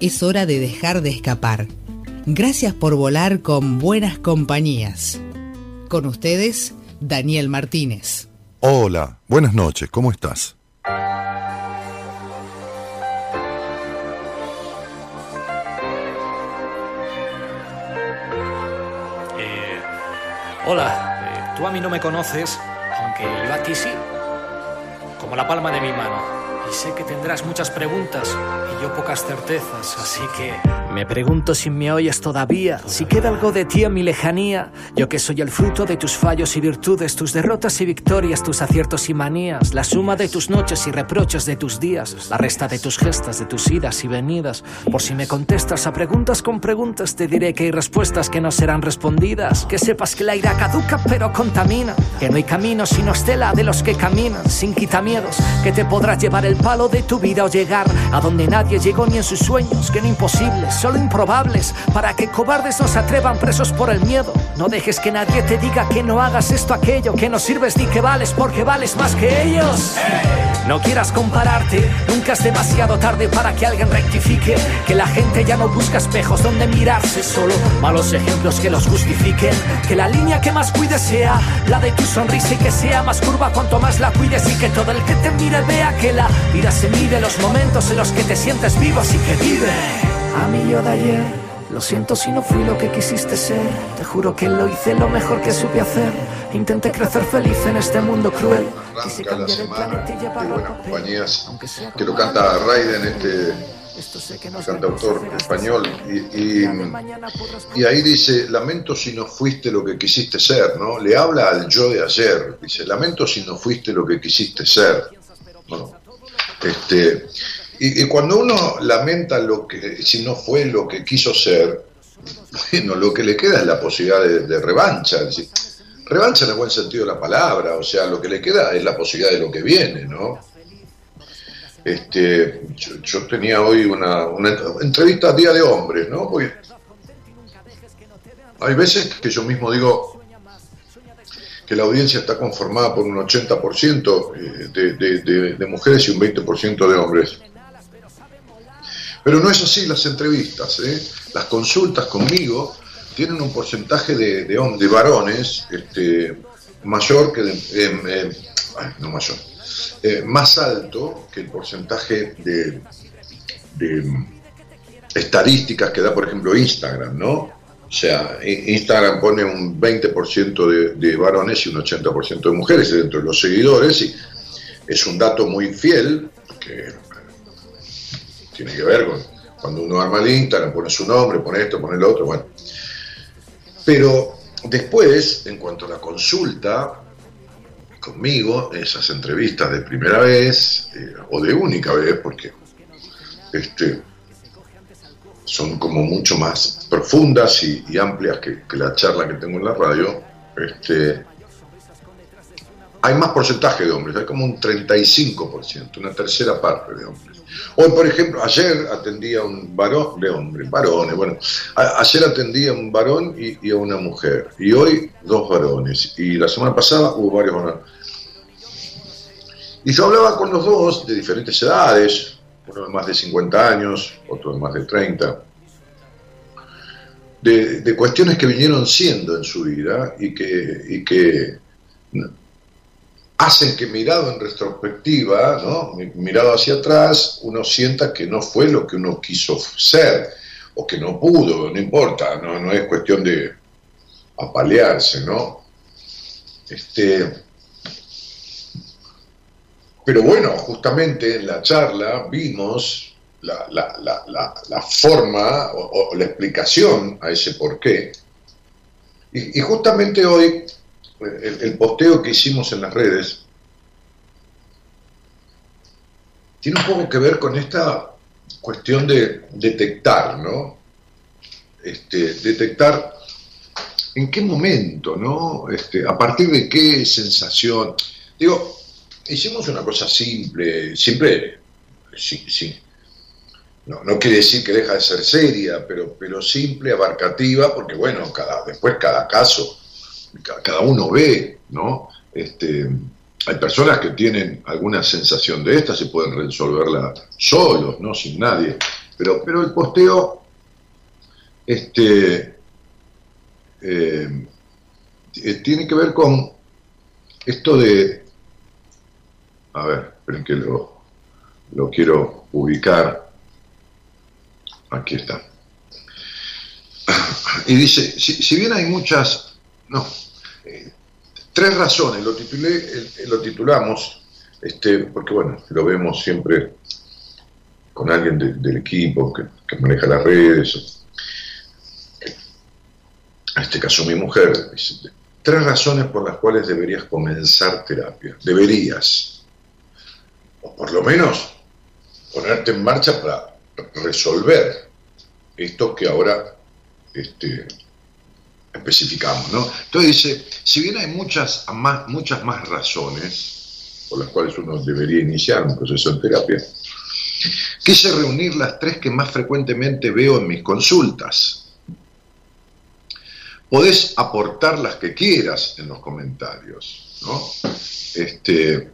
es hora de dejar de escapar. Gracias por volar con buenas compañías. Con ustedes, Daniel Martínez. Hola, buenas noches, ¿cómo estás? Eh, hola, eh, tú a mí no me conoces, aunque yo a ti sí, como la palma de mi mano. Y sé que tendrás muchas preguntas y yo pocas certezas, así que... Me pregunto si me oyes todavía, si queda algo de ti en mi lejanía. Yo que soy el fruto de tus fallos y virtudes, tus derrotas y victorias, tus aciertos y manías, la suma de tus noches y reproches de tus días, la resta de tus gestas, de tus idas y venidas. Por si me contestas a preguntas con preguntas, te diré que hay respuestas que no serán respondidas. Que sepas que la ira caduca pero contamina, que no hay camino sino estela de los que caminan, sin quitamiedos, que te podrás llevar el palo de tu vida o llegar a donde nadie llegó ni en sus sueños, que no imposibles, solo improbables, para que cobardes no se atrevan presos por el miedo. No dejes que nadie te diga que no hagas esto, aquello, que no sirves ni que vales porque vales más que ellos. No quieras compararte, nunca es demasiado tarde para que alguien rectifique, que la gente ya no busca espejos donde mirarse, solo malos ejemplos que los justifiquen, que la línea que más cuides sea la de tu sonrisa y que sea más curva cuanto más la cuides y que todo el que te mire vea que la Vida se mide los momentos en los que te sientes vivo, así que vive. A mí yo de ayer, lo siento si no fui lo que quisiste ser. Te juro que lo hice lo mejor que supe hacer. Intenté crecer feliz en este mundo cruel. Quise cambiar el planeta y llevarlo compañías que lo canta Raiden, este cantautor español, y, y, y, ahí dice, lamento si no fuiste lo que quisiste ser, ¿no? Le habla al yo de ayer, dice, lamento si no fuiste lo que quisiste ser. Bueno, este, y, cuando uno lamenta lo que, si no fue lo que quiso ser, bueno, lo que le queda es la posibilidad de, revancha. revancha en el buen sentido de la palabra, o sea, lo que le queda es la posibilidad de lo que viene, ¿no? Este, yo, tenía hoy una, una, entrevista a Día de Hombres, ¿no? Porque hay veces que yo mismo digo, que la audiencia está conformada por un 80% eh, de, mujeres y un 20% de hombres. Pero no es así las entrevistas, ¿eh? las consultas conmigo tienen un porcentaje de, de, varones este, mayor que de, no mayor, eh, más alto que el porcentaje de, estadísticas que da, por ejemplo, Instagram, ¿no? O sea, Instagram pone un 20% de, varones y un 80% de mujeres dentro de los seguidores y es un dato muy fiel que tiene que ver con cuando uno arma el Instagram, pone su nombre, pone esto, pone lo otro, bueno. Pero después, en cuanto a la consulta conmigo, esas entrevistas de primera vez eh, o de única vez, porque este, son como mucho más profundas y, amplias que, la charla que tengo en la radio, este, hay más porcentaje de hombres, hay como un 35%, una tercera parte de hombres. Hoy, por ejemplo, ayer atendía a un varón, de hombres, varones, bueno, ayer atendía a un varón y, a una mujer, y hoy dos varones, y la semana pasada hubo varios varones. Y yo hablaba con los dos de diferentes edades, uno de más de 50 años, otro de más de 30, de, cuestiones que vinieron siendo en su vida y que, y que hacen que mirado en retrospectiva, ¿no? mirado hacia atrás, uno sienta que no fue lo que uno quiso ser o que no pudo, no importa, no, no es cuestión de apalearse, ¿no? Este, pero bueno, justamente en la charla vimos la, la, forma o, la explicación a ese porqué. Y, y justamente hoy, el, el, posteo que hicimos en las redes tiene un poco que ver con esta cuestión de detectar, ¿no? Este, detectar en qué momento, ¿no? Este, a partir de qué sensación. Digo, hicimos una cosa simple, siempre, sí, sí. No, no quiere decir que deja de ser seria, pero, pero simple, abarcativa, porque bueno, cada, después cada caso, cada uno ve, ¿no? Este, hay personas que tienen alguna sensación de esta, se pueden resolverla solos, ¿no? Sin nadie. Pero, pero el posteo, este, eh, eh, tiene que ver con esto de, a ver, esperen que lo, lo quiero ubicar, aquí está. Y dice, si, bien hay muchas, no, eh, tres razones, lo, titulé, lo titulamos, este, porque bueno, lo vemos siempre con alguien del equipo que, maneja las redes, en este caso mi mujer, tres razones por las cuales deberías comenzar terapia. Deberías. O por lo menos ponerte en marcha para resolver esto que ahora este, especificamos. ¿no? Entonces dice, si bien hay muchas más, muchas más razones por las cuales uno debería iniciar un proceso de terapia, quise reunir las tres que más frecuentemente veo en mis consultas podés aportar las que quieras en los comentarios, ¿no? Este,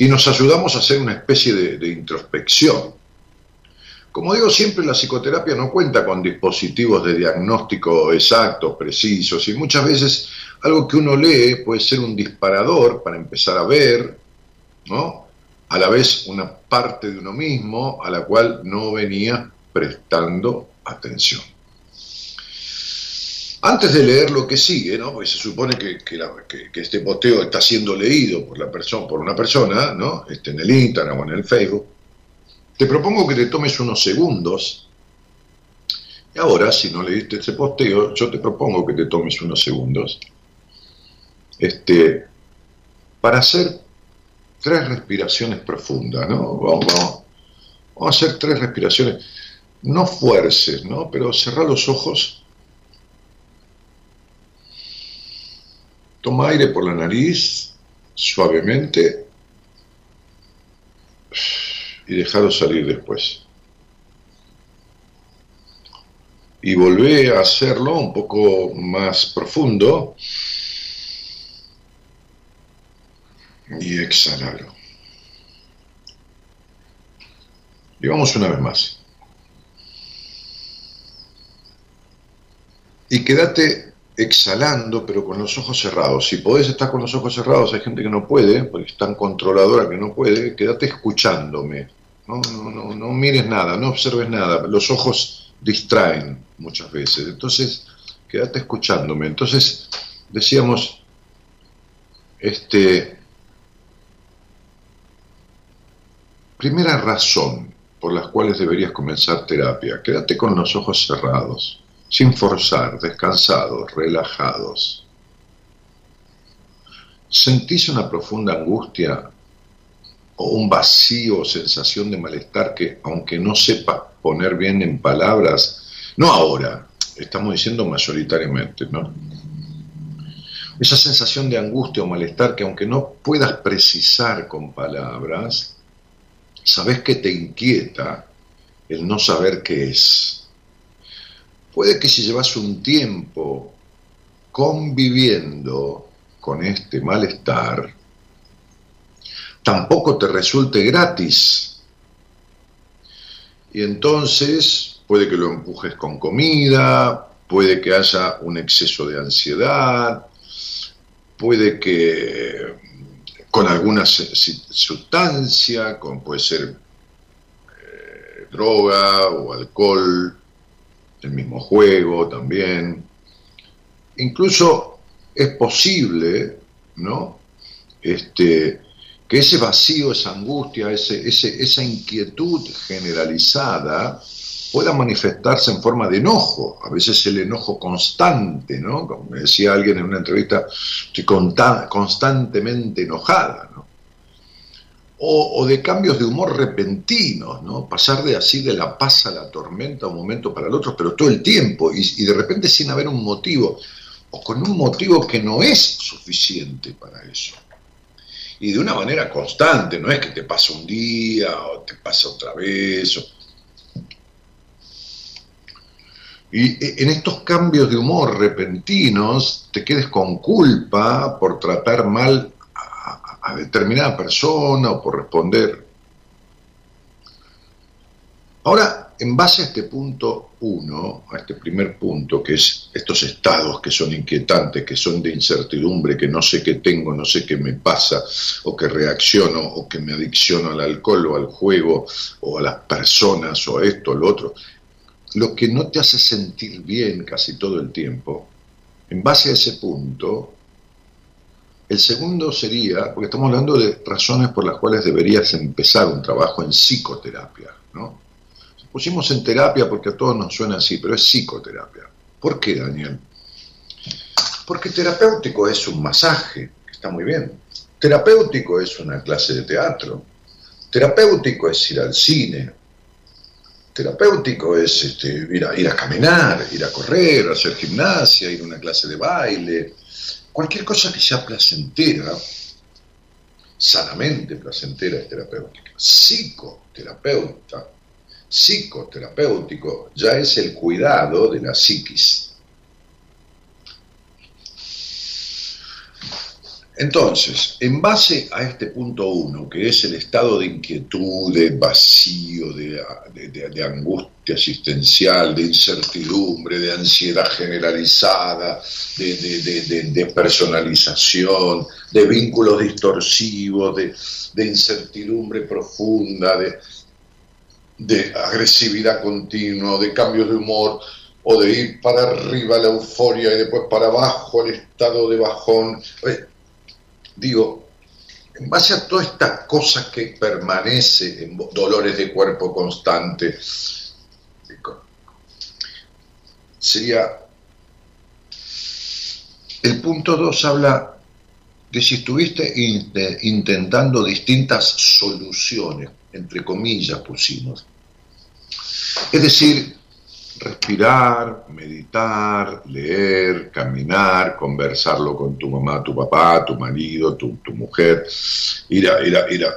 y nos ayudamos a hacer una especie de, introspección. Como digo siempre, la psicoterapia no cuenta con dispositivos de diagnóstico exactos, precisos, y muchas veces algo que uno lee puede ser un disparador para empezar a ver, ¿no? A la vez una parte de uno mismo a la cual no venía prestando atención. Antes de leer lo que sigue, ¿no? porque se supone que, este posteo está siendo leído por, la persona, por una persona, ¿no? este, en el Instagram o en el Facebook, te propongo que te tomes unos segundos. Y ahora, si no leíste este posteo, yo te propongo que te tomes unos segundos este, para hacer tres respiraciones profundas. ¿no? Vamos, vamos, vamos a hacer tres respiraciones. No fuerces, ¿no? pero cerrar los ojos Toma aire por la nariz suavemente y déjalo salir después. Y volvé a hacerlo un poco más profundo y exhalalo. Y vamos una vez más. Y quédate exhalando, pero con los ojos cerrados. Si podés estar con los ojos cerrados, hay gente que no puede, porque es tan controladora que no puede, quédate escuchándome. No, no, no, no mires nada, no observes nada. Los ojos distraen muchas veces. Entonces, quédate escuchándome. Entonces, decíamos, este, primera razón por las cuales deberías comenzar terapia, quédate con los ojos cerrados sin forzar, descansados, relajados. ¿Sentís una profunda angustia o un vacío o sensación de malestar que, aunque no sepa poner bien en palabras, no ahora, estamos diciendo mayoritariamente, ¿no? Esa sensación de angustia o malestar que aunque no puedas precisar con palabras, sabes que te inquieta el no saber qué es puede que si llevas un tiempo conviviendo con este malestar, tampoco te resulte gratis. Y entonces puede que lo empujes con comida, puede que haya un exceso de ansiedad, puede que con alguna sustancia, como puede ser eh, droga o alcohol, el mismo juego también. Incluso es posible, ¿no? Este, que ese vacío, esa angustia, ese, esa inquietud generalizada pueda manifestarse en forma de enojo, a veces el enojo constante, ¿no? Como me decía alguien en una entrevista, estoy constantemente enojada, ¿no? O, de cambios de humor repentinos, ¿no? Pasar de así de la paz a la tormenta un momento para el otro, pero todo el tiempo, y, de repente sin haber un motivo, o con un motivo que no es suficiente para eso. Y de una manera constante, no es que te pasa un día o te pasa otra vez. Y e, en estos cambios de humor repentinos te quedes con culpa por tratar mal a determinada persona o por responder. Ahora, en base a este punto uno, a este primer punto, que es estos estados que son inquietantes, que son de incertidumbre, que no sé qué tengo, no sé qué me pasa, o que reacciono, o que me adicciono al alcohol o al juego, o a las personas, o a esto, o lo otro, lo que no te hace sentir bien casi todo el tiempo, en base a ese punto, el segundo sería, porque estamos hablando de razones por las cuales deberías empezar un trabajo en psicoterapia, ¿no? Pusimos en terapia porque a todos nos suena así, pero es psicoterapia. ¿Por qué, Daniel? Porque terapéutico es un masaje, que está muy bien. Terapéutico es una clase de teatro. Terapéutico es ir al cine. Terapéutico es este, ir, a, ir a caminar, ir a correr, hacer gimnasia, ir a una clase de baile, Cualquier cosa que sea placentera, sanamente placentera es terapéutica. Psicoterapeuta, psicoterapéutico, ya es el cuidado de la psiquis. Entonces, en base a este punto uno, que es el estado de inquietud, de vacío, de, angustia existencial, de incertidumbre, de ansiedad generalizada, de, personalización, de vínculos distorsivos, de, incertidumbre profunda, de, agresividad continua, de cambios de humor, o de ir para arriba la euforia y después para abajo el estado de bajón. Digo, en base a todas estas cosas que permanece en dolores de cuerpo constante, sería, el punto 2 habla de si estuviste intentando distintas soluciones, entre comillas pusimos. Es decir, respirar, meditar, leer, caminar, conversarlo con tu mamá, tu papá, tu marido, tu, mujer, ir a, ir, a, ir a,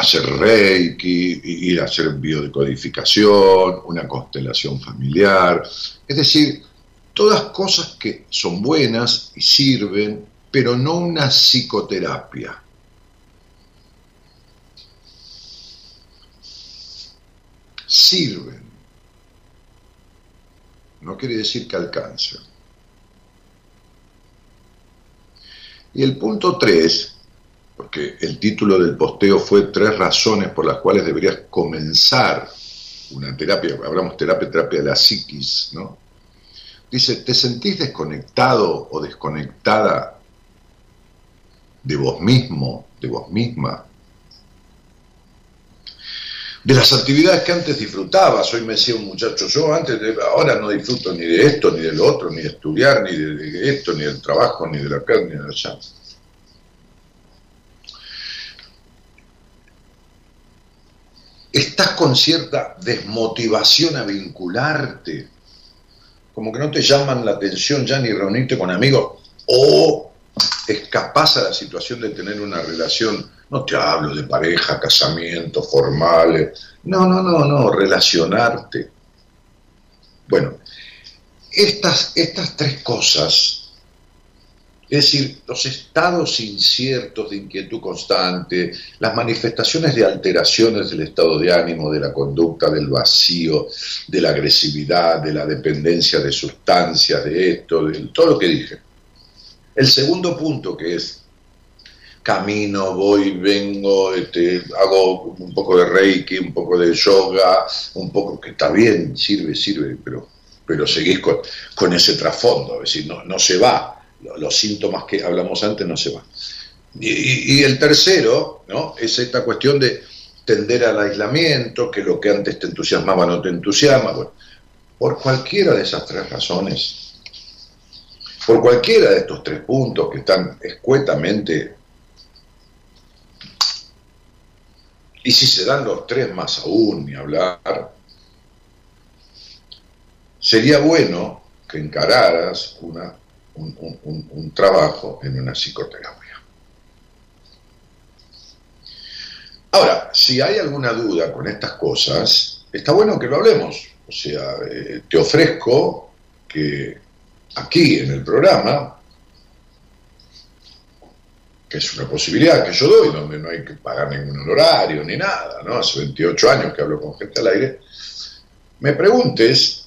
hacer reiki, ir a hacer biodecodificación, una constelación familiar, es decir, todas cosas que son buenas y sirven, pero no una psicoterapia. Sirven no quiere decir que alcance. Y el punto 3, porque el título del posteo fue tres razones por las cuales deberías comenzar una terapia, hablamos terapia, terapia de la psiquis, ¿no? Dice, ¿te sentís desconectado o desconectada de vos mismo, de vos misma? De las actividades que antes disfrutabas. Hoy me decía un muchacho, yo antes, ahora no disfruto ni de esto, ni de lo otro, ni de estudiar, ni de esto, ni del trabajo, ni de la carne, ni de allá. Estás con cierta desmotivación a vincularte, como que no te llaman la atención ya ni reunirte con amigos, o escapas a la situación de tener una relación no te hablo de pareja, casamiento, formales. No, no, no, no, relacionarte. Bueno, estas, estas tres cosas, es decir, los estados inciertos de inquietud constante, las manifestaciones de alteraciones del estado de ánimo, de la conducta, del vacío, de la agresividad, de la dependencia de sustancias, de esto, de todo lo que dije. El segundo punto, que es camino, voy, vengo, este, hago un poco de reiki, un poco de yoga, un poco, que está bien, sirve, sirve, pero, pero seguís con, ese trasfondo, es decir, no, no se va, los, síntomas que hablamos antes no se van. Y, el tercero, ¿no? Es esta cuestión de tender al aislamiento, que lo que antes te entusiasmaba no te entusiasma, por cualquiera de esas tres razones, por cualquiera de estos tres puntos que están escuetamente y si se dan los tres más aún, ni hablar, sería bueno que encararas una, un, trabajo en una psicoterapia. Ahora, si hay alguna duda con estas cosas, está bueno que lo hablemos. O sea, eh, te ofrezco que aquí en el programa, que es una posibilidad que yo doy, donde no hay que pagar ningún horario ni nada, ¿no? Hace 28 años que hablo con gente al aire, me preguntes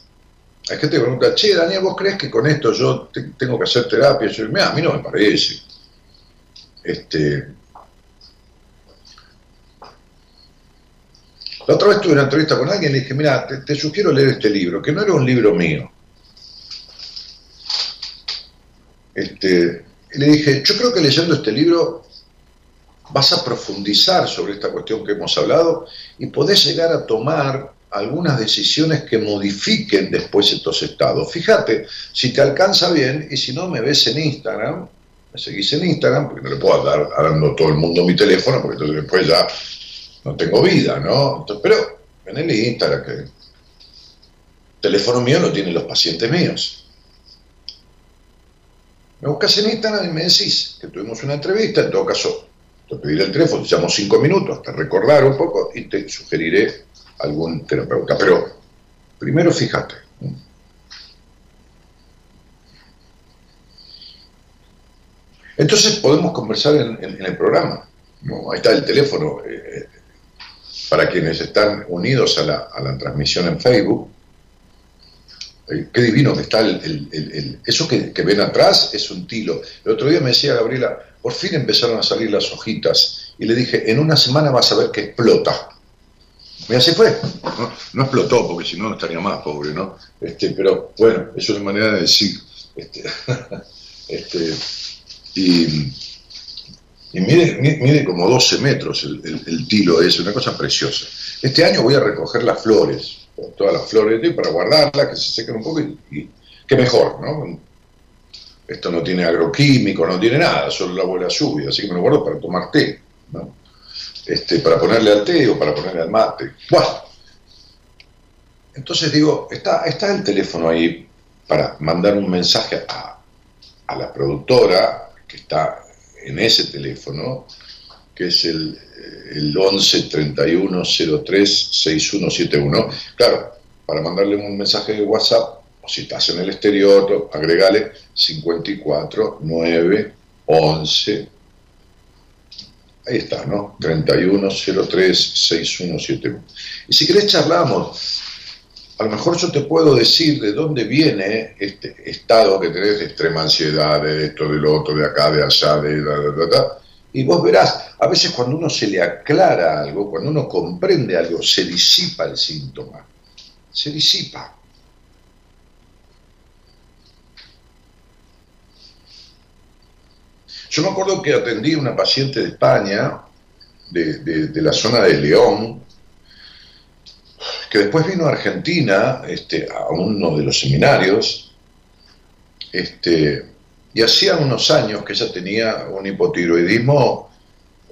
hay gente que pregunta, che, Daniel, ¿vos crees que con esto yo tengo que hacer terapia? Yo digo, a mí no me parece. Este, la otra vez tuve una entrevista con alguien y le dije, mira, te, sugiero leer este libro, que no era un libro mío. Este, y le dije, yo creo que leyendo este libro vas a profundizar sobre esta cuestión que hemos hablado y podés llegar a tomar algunas decisiones que modifiquen después estos estados. Fíjate, si te alcanza bien y si no me ves en Instagram, me seguís en Instagram, porque no le puedo dar dando todo el mundo mi teléfono, porque entonces después ya no tengo vida, ¿no? pero en el Instagram, que el teléfono mío lo tienen los pacientes míos. Me buscas en Instagram y me decís que tuvimos una entrevista, en todo caso te pediré el teléfono, te llamo cinco minutos hasta recordar un poco y te sugeriré algún terapeuta. Pero primero fíjate. Entonces podemos conversar en, el programa. Ahí está el teléfono. Eh, para quienes están unidos a la, transmisión en Facebook. Eh, qué divino que está el, eso que, que, ven atrás es un tilo. El otro día me decía Gabriela, por fin empezaron a salir las hojitas. Y le dije, en una semana vas a ver que explota. Y así fue. No, explotó, porque si no, no estaría más pobre, ¿no? Este, pero bueno, es una manera de decir. Este, este, y, y mide, mide, como 12 metros el, tilo, es una cosa preciosa. Este año voy a recoger las flores, todas las flores, para guardarlas, que se sequen un poco y, y que mejor, ¿no? Esto no tiene agroquímico, no tiene nada, solo la abuela lluvia, así que me lo guardo para tomar té, ¿no? este, para ponerle al té o para ponerle al mate. Bueno, entonces digo, está, está el teléfono ahí para mandar un mensaje a, la productora que está en ese teléfono, que es el, el 11 31 03 6171. Claro, para mandarle un mensaje de WhatsApp, o si estás en el exterior, agregale 54 9 11 Ahí está, ¿no? 31036171. Y si querés charlamos, a lo mejor yo te puedo decir de dónde viene este estado que tenés de extrema ansiedad, de esto, de lo otro, de acá, de allá, de... Da, da, da, y vos verás, a veces cuando uno se le aclara algo, cuando uno comprende algo, se disipa el síntoma. Se disipa. Yo me acuerdo que atendí a una paciente de España, de, la zona de León, que después vino a Argentina este, a uno de los seminarios, este, y hacía unos años que ella tenía un hipotiroidismo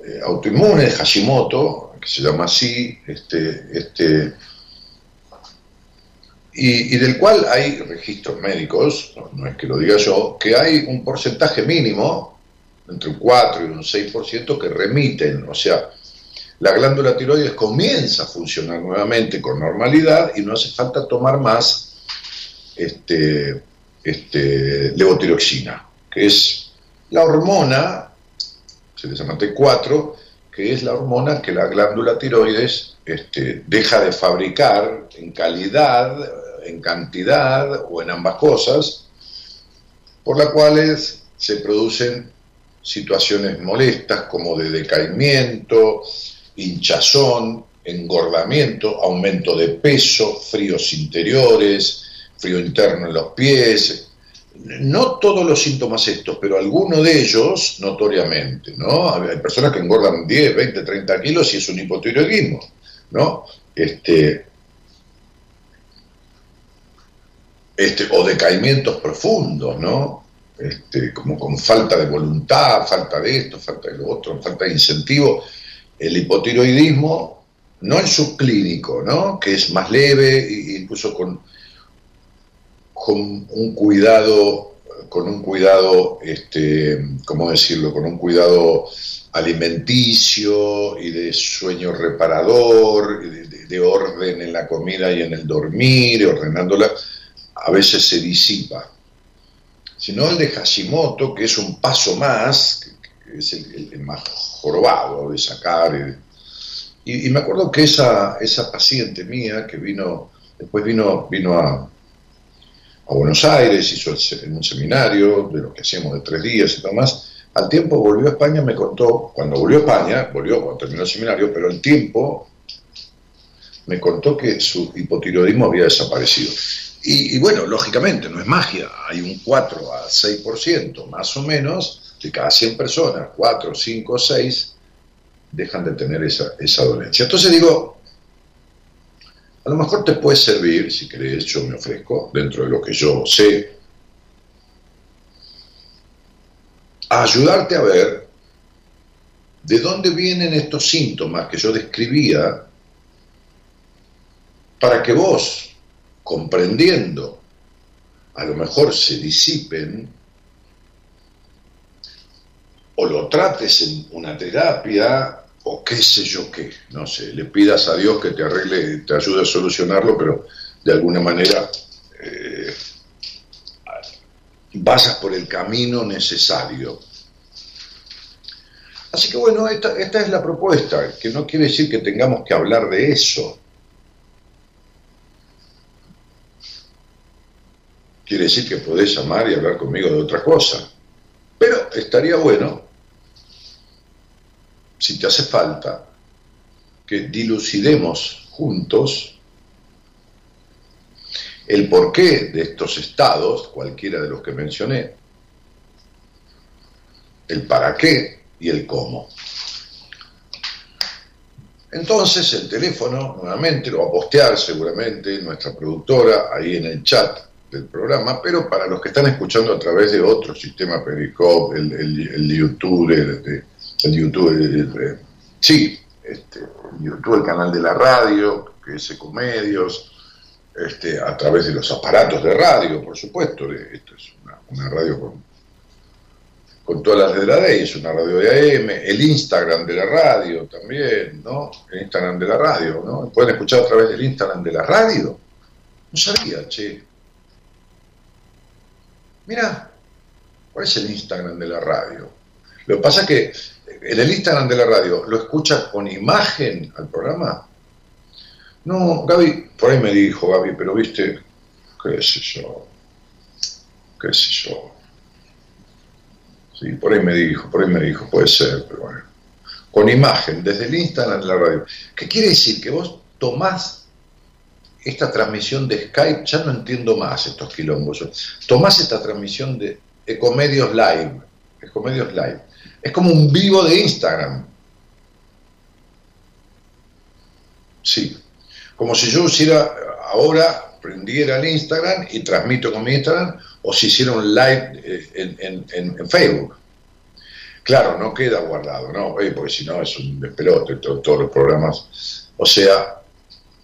eh, autoinmune de Hashimoto, que se llama así, este, este, y, del cual hay registros médicos, no es que lo diga yo, que hay un porcentaje mínimo entre un 4 y un 6% que remiten, o sea, la glándula tiroides comienza a funcionar nuevamente con normalidad y no hace falta tomar más este, este, levotiroxina, que es la hormona, se le llama T4, que es la hormona que la glándula tiroides este, deja de fabricar en calidad, en cantidad o en ambas cosas, por las cuales se producen situaciones molestas como de decaimiento, hinchazón, engordamiento, aumento de peso, fríos interiores, frío interno en los pies. No todos los síntomas estos, pero algunos de ellos notoriamente, ¿no? Hay personas que engordan 10, 20, 30 kilos y es un hipotiroidismo, ¿no? Este, este, o decaimientos profundos, ¿no? Este, como con falta de voluntad, falta de esto, falta de lo otro, falta de incentivo. El hipotiroidismo no el subclínico, ¿no? que es más leve incluso con, con un cuidado, con un cuidado, este, ¿cómo decirlo? Con un cuidado alimenticio y de sueño reparador, de, orden en la comida y en el dormir, ordenándola, a veces se disipa. Sino el de Hashimoto, que es un paso más, que es el, más jorobado de sacar. Y, me acuerdo que esa, esa paciente mía que vino, después vino, vino a, a Buenos Aires, hizo en un seminario de lo que hacíamos de tres días y demás, al tiempo volvió a España, me contó, cuando volvió a España, volvió cuando terminó el seminario, pero el tiempo me contó que su hipotiroidismo había desaparecido. Y, bueno, lógicamente, no es magia, hay un 4 a 6%, más o menos, de cada 100 personas, 4, 5, 6, dejan de tener esa, esa dolencia. Entonces digo, a lo mejor te puede servir, si querés, yo me ofrezco, dentro de lo que yo sé, a ayudarte a ver de dónde vienen estos síntomas que yo describía para que vos, comprendiendo, a lo mejor se disipen o lo trates en una terapia o qué sé yo qué, no sé, le pidas a Dios que te arregle, te ayude a solucionarlo, pero de alguna manera eh, por el camino necesario. Así que bueno, esta, esta es la propuesta, que no quiere decir que tengamos que hablar de eso. Quiere decir que podés llamar y hablar conmigo de otra cosa. Pero estaría bueno, si te hace falta, que dilucidemos juntos el porqué de estos estados, cualquiera de los que mencioné, el para qué y el cómo. Entonces el teléfono, nuevamente, lo va a postear seguramente nuestra productora ahí en el chat del programa, pero para los que están escuchando a través de otro sistema Periscope, el, el, YouTube, el, YouTube, sí, este, el YouTube, el canal de la radio, que es Ecomedios, este, a través de los aparatos de radio, por supuesto. Esto es una, radio con, con todas las de la ley, es una radio de AM, el Instagram de la radio también, ¿no? El Instagram de la radio, ¿no? Pueden escuchar a través del Instagram de la radio. No sabía, che. Mira, ¿cuál es el Instagram de la radio? Lo que pasa es que en el Instagram de la radio lo escuchas con imagen al programa no, Gaby, por ahí me dijo Gaby, pero viste, qué sé yo, qué sé yo. Sí, por ahí me dijo, por ahí me dijo, puede ser, pero bueno. Con imagen, desde el Instagram de la radio. ¿Qué quiere decir? Que vos tomás esta transmisión de Skype, ya no entiendo más estos quilombos. Tomás esta transmisión de Ecomedios Live, Ecomedios Live. Es como un vivo de Instagram. Sí, como si yo hiciera ahora, prendiera el Instagram y transmito con mi Instagram, o si hiciera un live eh, en, Facebook. Claro, no queda guardado, ¿no? porque si no es un despelote todos los programas. O sea,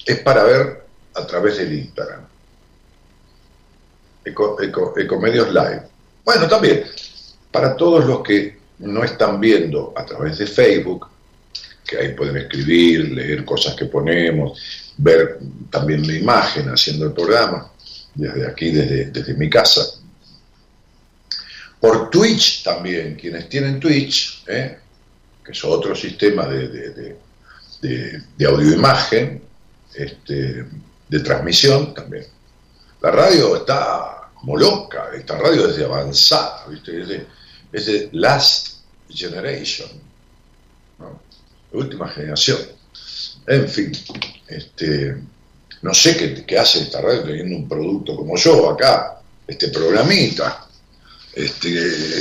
es para ver a través del Instagram. Ecomedios Live. Bueno, también, para todos los que no están viendo a través de Facebook, que ahí pueden escribir, leer cosas que ponemos, ver también la imagen haciendo el programa, desde aquí, desde, desde mi casa. Por Twitch también, quienes tienen Twitch, ¿eh? que es otro sistema de, de, de, audio-imagen, este, de transmisión también. La radio está como loca, esta radio es de avanzada, ¿viste? De, Last Generation, última generación. En fin, este, no sé qué, hace esta radio teniendo un producto como yo acá, este programita, este,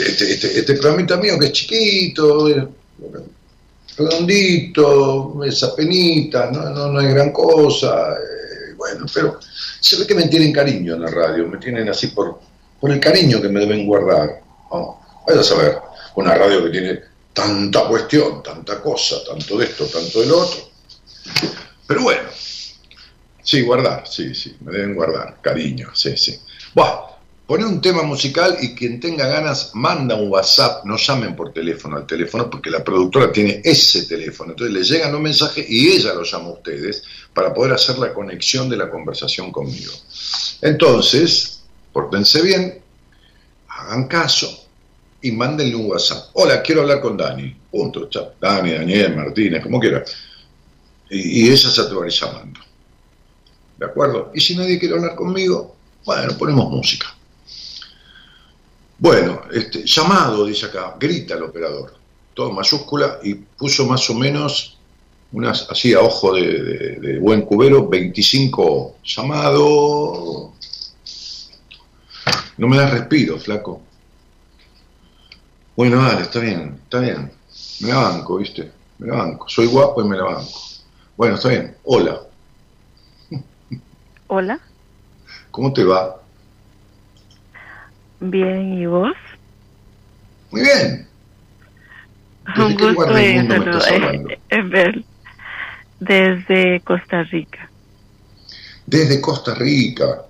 este, este, este programita mío que es chiquito, redondito, esa penita, no, no, hay gran cosa, eh, bueno, pero se ve que me tienen cariño en la radio, me tienen así por, por el cariño que me deben guardar. Vaya a saber, una radio que tiene tanta cuestión, tanta cosa, tanto de esto, tanto del otro Pero bueno, sí, guardar, sí, sí, me deben guardar, cariño, sí, sí. Bueno, pone un tema musical y quien tenga ganas manda un WhatsApp, no llamen por teléfono al teléfono porque la productora tiene ese teléfono, entonces le llegan un mensaje y ella lo llama a ustedes para poder hacer la conexión de la conversación conmigo. Entonces, pórtense bien, hagan caso y mándenle un WhatsApp. Hola, quiero hablar con Dani. Punto. Dani, Daniel, Martínez, como quiera. Y, ella se te va a ir llamando. ¿De acuerdo? Y si nadie quiere hablar conmigo, bueno, ponemos música. Bueno, este, llamado, dice acá, grita el operador, todo mayúscula, y puso más o menos, unas, así a ojo de, buen cubero, 25 llamado. No me das respiro, flaco. Bueno, dale, está bien, está bien. Me la banco, ¿viste? Me la banco. Soy guapo y me la banco. Bueno, está bien. Hola. Hola. ¿Cómo te va? Bien, ¿y vos? Muy bien. Un gusto en, en ver desde Costa Rica. Desde Costa Rica.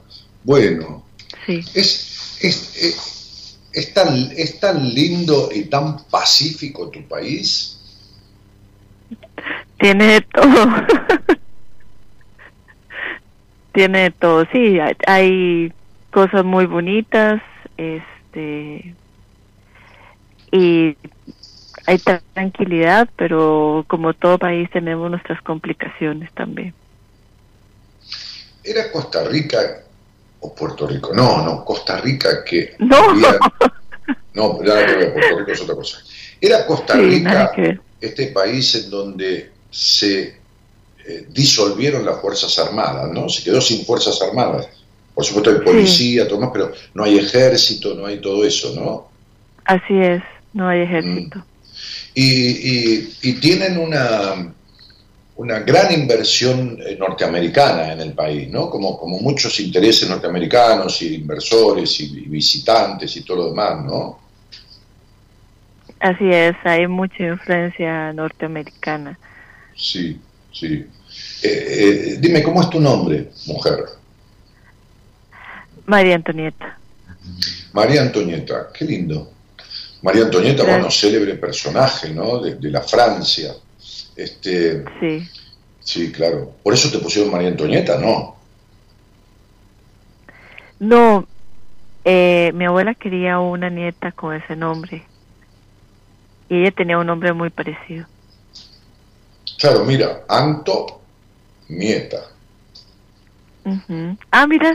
Bueno. Sí. Es, es, es, tan, es tan lindo y tan pacífico tu país. Tiene de todo. Tiene de todo, sí. hay cosas muy bonitas, este y hay tranquilidad, pero como todo país tenemos nuestras complicaciones también. ¿Era Costa Rica o Puerto Rico? No, no, Costa Rica que... No, no, que ver, Puerto Rico es otra cosa. Era Costa Rica este país en donde se eh, disolvieron las Fuerzas Armadas, ¿no? Se quedó sin Fuerzas Armadas. Por supuesto hay policía, todo más, pero no hay ejército, no hay todo eso, ¿no? Así es, no hay ejército. Mm. Y, tienen una, una gran inversión eh, norteamericana en el país, ¿no? Como, como muchos intereses norteamericanos y inversores y, visitantes y todo lo demás, ¿no? Así es, hay mucha influencia norteamericana. Sí, sí. Eh, eh, dime, ¿cómo es tu nombre, mujer? María Antonieta. María Antonieta, qué lindo. María Antonieta, bueno, célebre personaje, ¿no? De, la Francia. Este, sí. Sí, claro. Por eso te pusieron María Antonieta, ¿no? No, eh, mi abuela quería una nieta con ese nombre. Y ella tenía un nombre muy parecido. Claro, mira, Anto, nieta. Ah, mira.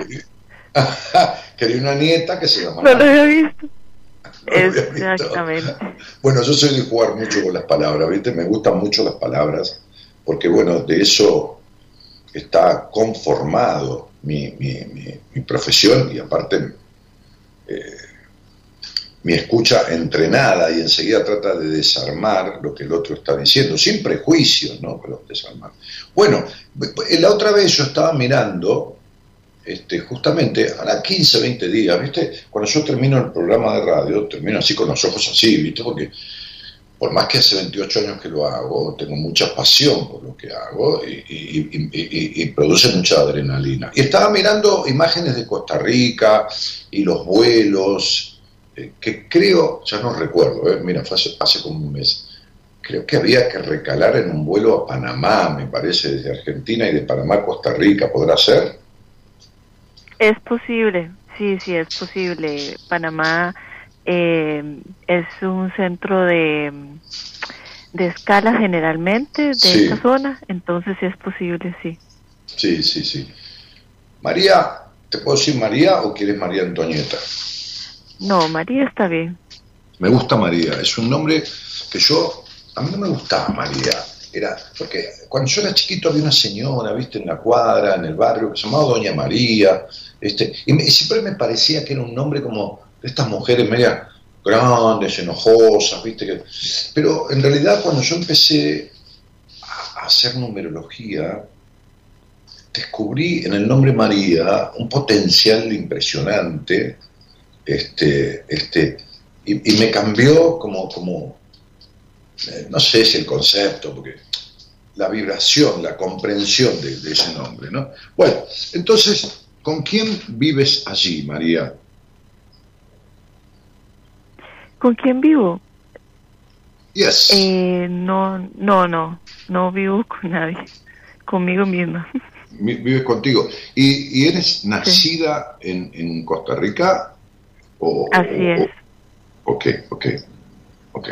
Quería una nieta que se llama. No lo había visto. Exactamente. Bueno, yo soy de jugar mucho con las palabras, ¿viste? Me gustan mucho las palabras, porque bueno, de eso está conformado mi, profesión y aparte eh, mi escucha entrenada y enseguida trata de desarmar lo que el otro está diciendo, sin prejuicios, ¿no? Pero desarmar. Bueno, la otra vez yo estaba mirando este, justamente a las 15, 20 días, ¿viste? Cuando yo termino el programa de radio, termino así con los ojos así, ¿viste? Porque por más que hace 28 años que lo hago, tengo mucha pasión por lo que hago y, produce mucha adrenalina. Y estaba mirando imágenes de Costa Rica y los vuelos, eh, que creo, ya no recuerdo, eh, mira, hace, hace como un mes, creo que había que recalar en un vuelo a Panamá, me parece, desde Argentina y de Panamá a Costa Rica, ¿podrá ser? Es posible, sí, sí, es posible. Panamá eh, es un centro de, de escala generalmente de esta zona, entonces sí es posible, sí. Sí, sí, sí. María, ¿te puedo decir María o quieres María Antonieta? No, María está bien. Me gusta María, es un nombre que yo, a mí no me gustaba María, era, porque cuando yo era chiquito había una señora, viste, en la cuadra, en el barrio, que se llamaba Doña María, este, y, siempre me parecía que era un nombre como de estas mujeres media grandes, enojosas, ¿viste? pero en realidad cuando yo empecé a hacer numerología, descubrí en el nombre María un potencial impresionante, este, este, y, me cambió como, como, eh, no sé si el concepto, porque la vibración, la comprensión de, de, ese nombre, ¿no? Bueno, entonces, ¿con quién vives allí, María? ¿Con quién vivo? Yes. Eh, no, no, no, no vivo con nadie, conmigo misma. Vives contigo. ¿Y, y eres nacida sí. en, en, Costa Rica? O, Así es. O, ok, ok, ok.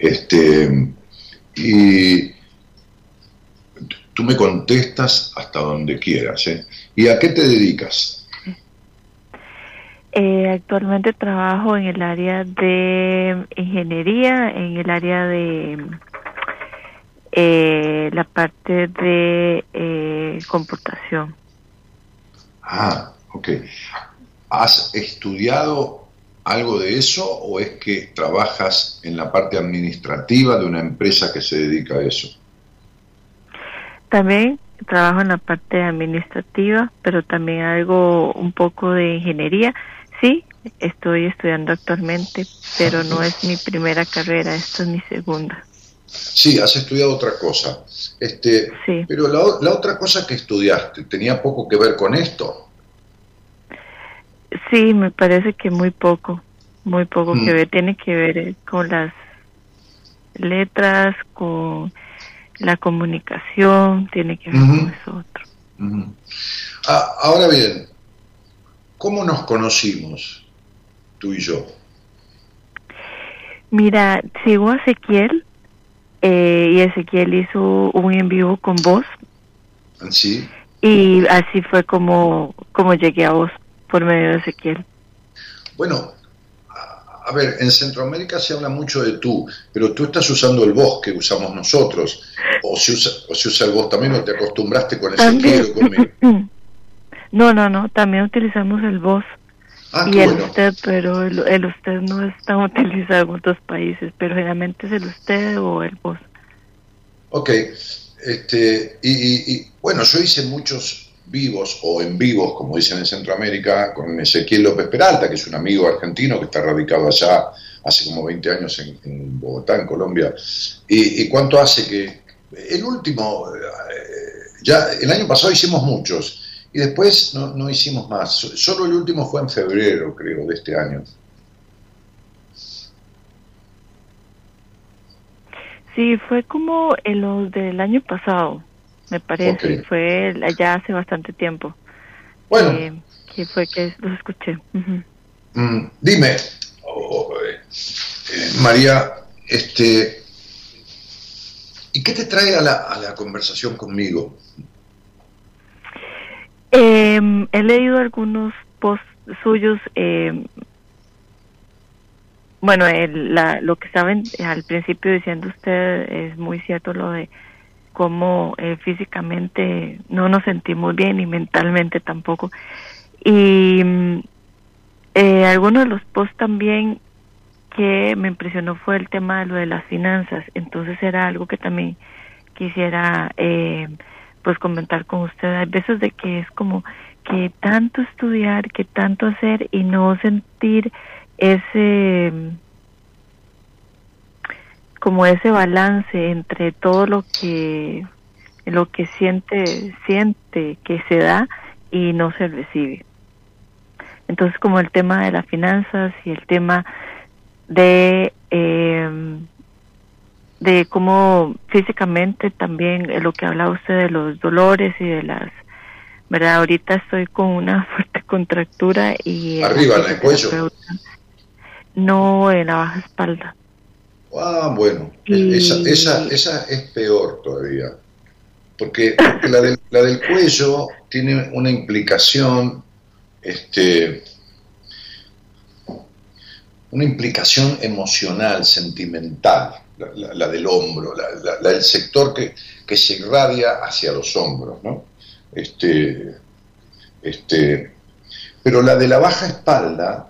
Este, y tú me contestas hasta donde quieras. ¿eh? ¿Y a qué te dedicas? Eh, actualmente trabajo en el área de ingeniería, en el área de eh, la parte de eh, computación. Ah, ok. ¿Has estudiado algo de eso o es que trabajas en la parte administrativa de una empresa que se dedica a eso? También trabajo en la parte administrativa, pero también algo un poco de ingeniería. Sí, estoy estudiando actualmente, pero no es mi primera carrera, esto es mi segunda. Sí, has estudiado otra cosa. Este, sí. Pero la, la, otra cosa que estudiaste, ¿tenía poco que ver con esto? Sí, me parece que muy poco, muy poco mm. que ver. Tiene que ver con las letras, con la comunicación, tiene que ver uh -huh. con eso otro. Uh -huh. ah, ahora bien, ¿cómo nos conocimos tú y yo? Mira, sigo a Ezequiel eh, y Ezequiel hizo un en vivo con vos. ¿Sí? Y así fue como, como llegué a vos por medio de Ezequiel. Bueno, a ver, en Centroamérica se habla mucho de tú, pero tú estás usando el vos que usamos nosotros. O se usa, o se usa el vos también, o te acostumbraste con Ezequiel o conmigo. No, no, no, también utilizamos el vos. Ah, y el bueno. usted, pero el, el, usted no es tan utilizado en otros países, pero generalmente es el usted o el vos. Ok, este, y, y, y bueno, yo hice muchos vivos o en vivos, como dicen en Centroamérica, con Ezequiel López Peralta, que es un amigo argentino que está radicado allá hace como 20 años en, Bogotá, en Colombia. Y, y, cuánto hace que... El último, eh, ya el año pasado hicimos muchos, y después no, no hicimos más. Solo el último fue en febrero, creo, de este año. Sí, fue como en los del año pasado me parece, okay. fue allá hace bastante tiempo. Bueno. Eh, que fue que los escuché. Uh -huh. mm, dime, oh, eh, María, este, ¿y qué te trae a la, a la conversación conmigo? Eh, he leído algunos posts suyos. bueno, el, la, lo que saben al principio diciendo usted es muy cierto lo de cómo eh, físicamente no nos sentimos bien y mentalmente tampoco. Y eh, algunos de los posts también que me impresionó fue el tema de lo de las finanzas. Entonces era algo que también quisiera eh, pues comentar con usted. Hay veces de que es como que tanto estudiar, que tanto hacer y no sentir ese como ese balance entre todo lo que lo que siente siente que se da y no se recibe. Entonces como el tema de las finanzas y el tema de eh, de cómo físicamente también lo que hablaba usted de los dolores y de las verdad ahorita estoy con una fuerte contractura y arriba en el cuello. no en la baja espalda Ah, bueno, y... esa, esa, esa es peor todavía, porque, porque la, del, la, del, cuello tiene una implicación, este, una implicación emocional, sentimental, la, la, la del hombro, el sector que, que, se irradia hacia los hombros, ¿no? Este, este, pero la de la baja espalda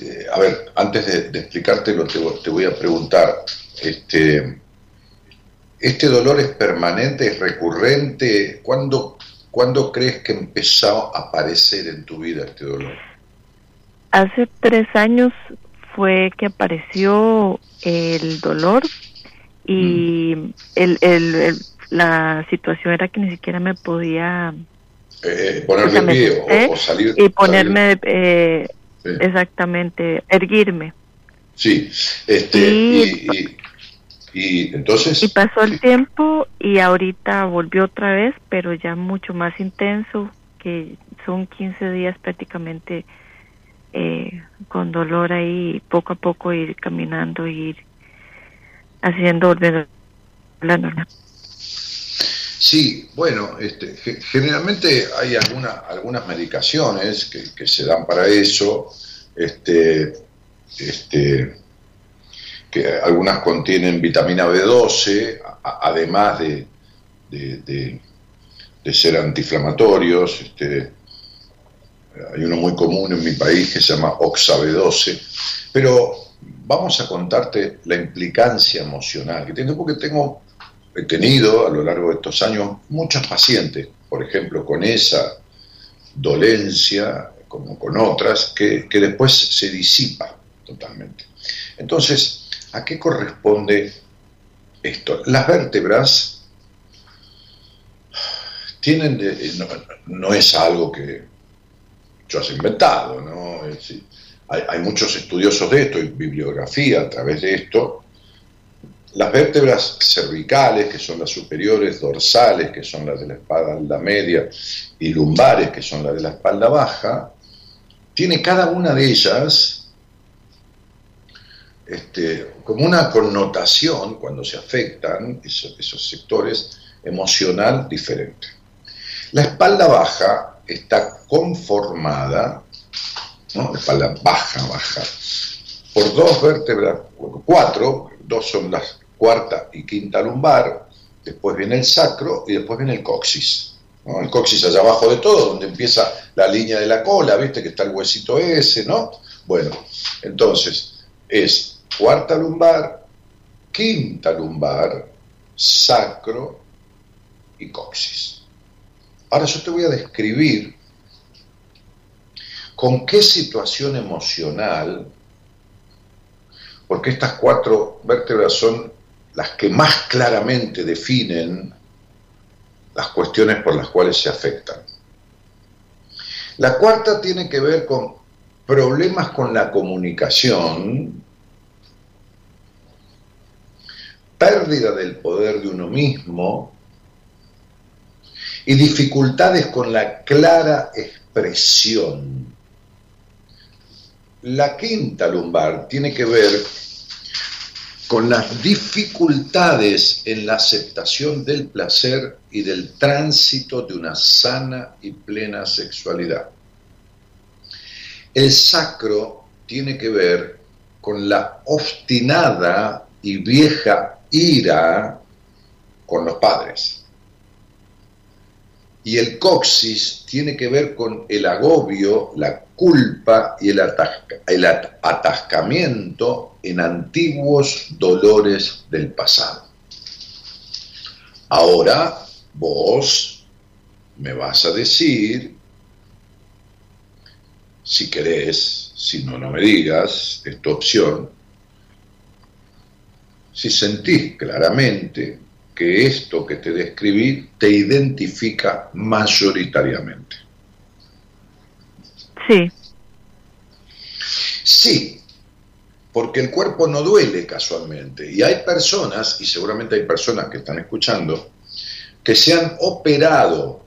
eh, a ver, antes de, de explicártelo, te, te, voy a preguntar, este, ¿este dolor es permanente, es recurrente? ¿Cuándo, ¿Cuándo crees que empezó a aparecer en tu vida este dolor? Hace tres años fue que apareció el dolor y mm. el, el, la situación era que ni siquiera me podía eh, eh ponerme pie o, salir y ponerme eh, exactamente erguirme. Sí este y, y, entonces y pasó el tiempo y ahorita volvió otra vez pero ya mucho más intenso que son 15 días prácticamente eh, con dolor ahí poco a poco ir caminando ir haciendo volver la norma Sí, bueno, este, generalmente hay alguna, algunas medicaciones que, se dan para eso, este, este, que algunas contienen vitamina B12, además de, ser antiinflamatorios. Hay uno muy común en mi país que se llama Oxa B12, pero vamos a contarte la implicancia emocional que tiene, porque tengo he tenido a lo largo de estos años muchos pacientes, por ejemplo, con esa dolencia, como con otras, que, después se disipa totalmente. Entonces, ¿a qué corresponde esto? Las vértebras tienen, no, es algo que yo haya inventado, ¿no? hay, hay, muchos estudiosos de esto y bibliografía a través de esto las vértebras cervicales, que son las superiores, dorsales, que son las de la espalda media, y lumbares, que son las de la espalda baja, tiene cada una de ellas este, como una connotación, cuando se afectan esos, sectores, emocional diferente. La espalda baja está conformada, ¿no? espalda baja, baja, por dos vértebras, cuatro, dos son las cuarta y quinta lumbar, después viene el sacro y después viene el coxis. El coxis allá abajo de todo, donde empieza la línea de la cola, viste que está el huesito ese, ¿no? Bueno, entonces es cuarta lumbar, quinta lumbar, sacro y coxis. Ahora yo te voy a describir con qué situación emocional, porque estas cuatro vértebras son las que más claramente definen las cuestiones por las cuales se afectan. La cuarta tiene que ver con problemas con la comunicación, pérdida del poder de uno mismo y dificultades con la clara expresión. La quinta lumbar tiene que ver con las dificultades en la aceptación del placer y del tránsito de una sana y plena sexualidad. El sacro tiene que ver con la obstinada y vieja ira con los padres. Y el coxis tiene que ver con el agobio, la culpa y el, atascamiento en antiguos dolores del pasado. Ahora vos me vas a decir, si querés, si no, no me digas, es tu opción, si sentís claramente que esto que te describí te identifica mayoritariamente. Sí. Sí, porque el cuerpo no duele casualmente. Y hay personas, y seguramente hay personas que están escuchando, que se han operado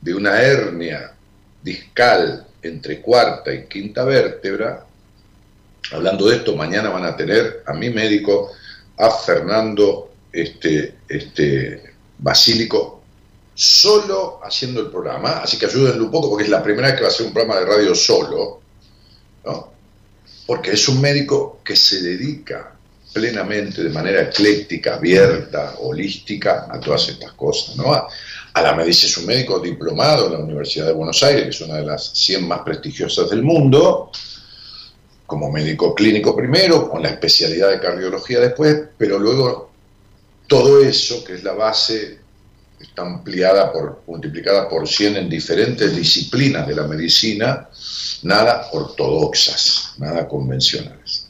de una hernia discal entre cuarta y quinta vértebra. Hablando de esto, mañana van a tener a mi médico, a Fernando este, este, Basílico, solo haciendo el programa, así que ayúdenlo un poco porque es la primera vez que va a hacer un programa de radio solo, ¿no? Porque es un médico que se dedica plenamente, de manera ecléctica, abierta, holística, a todas estas cosas, ¿no? A, la medicina es un médico diplomado en la Universidad de Buenos Aires, que es una de las 100 más prestigiosas del mundo, como médico clínico primero, con la especialidad de cardiología después, pero luego todo eso, que es la base está ampliada por, multiplicada por 100 en diferentes disciplinas de la medicina, nada ortodoxas, nada convencionales.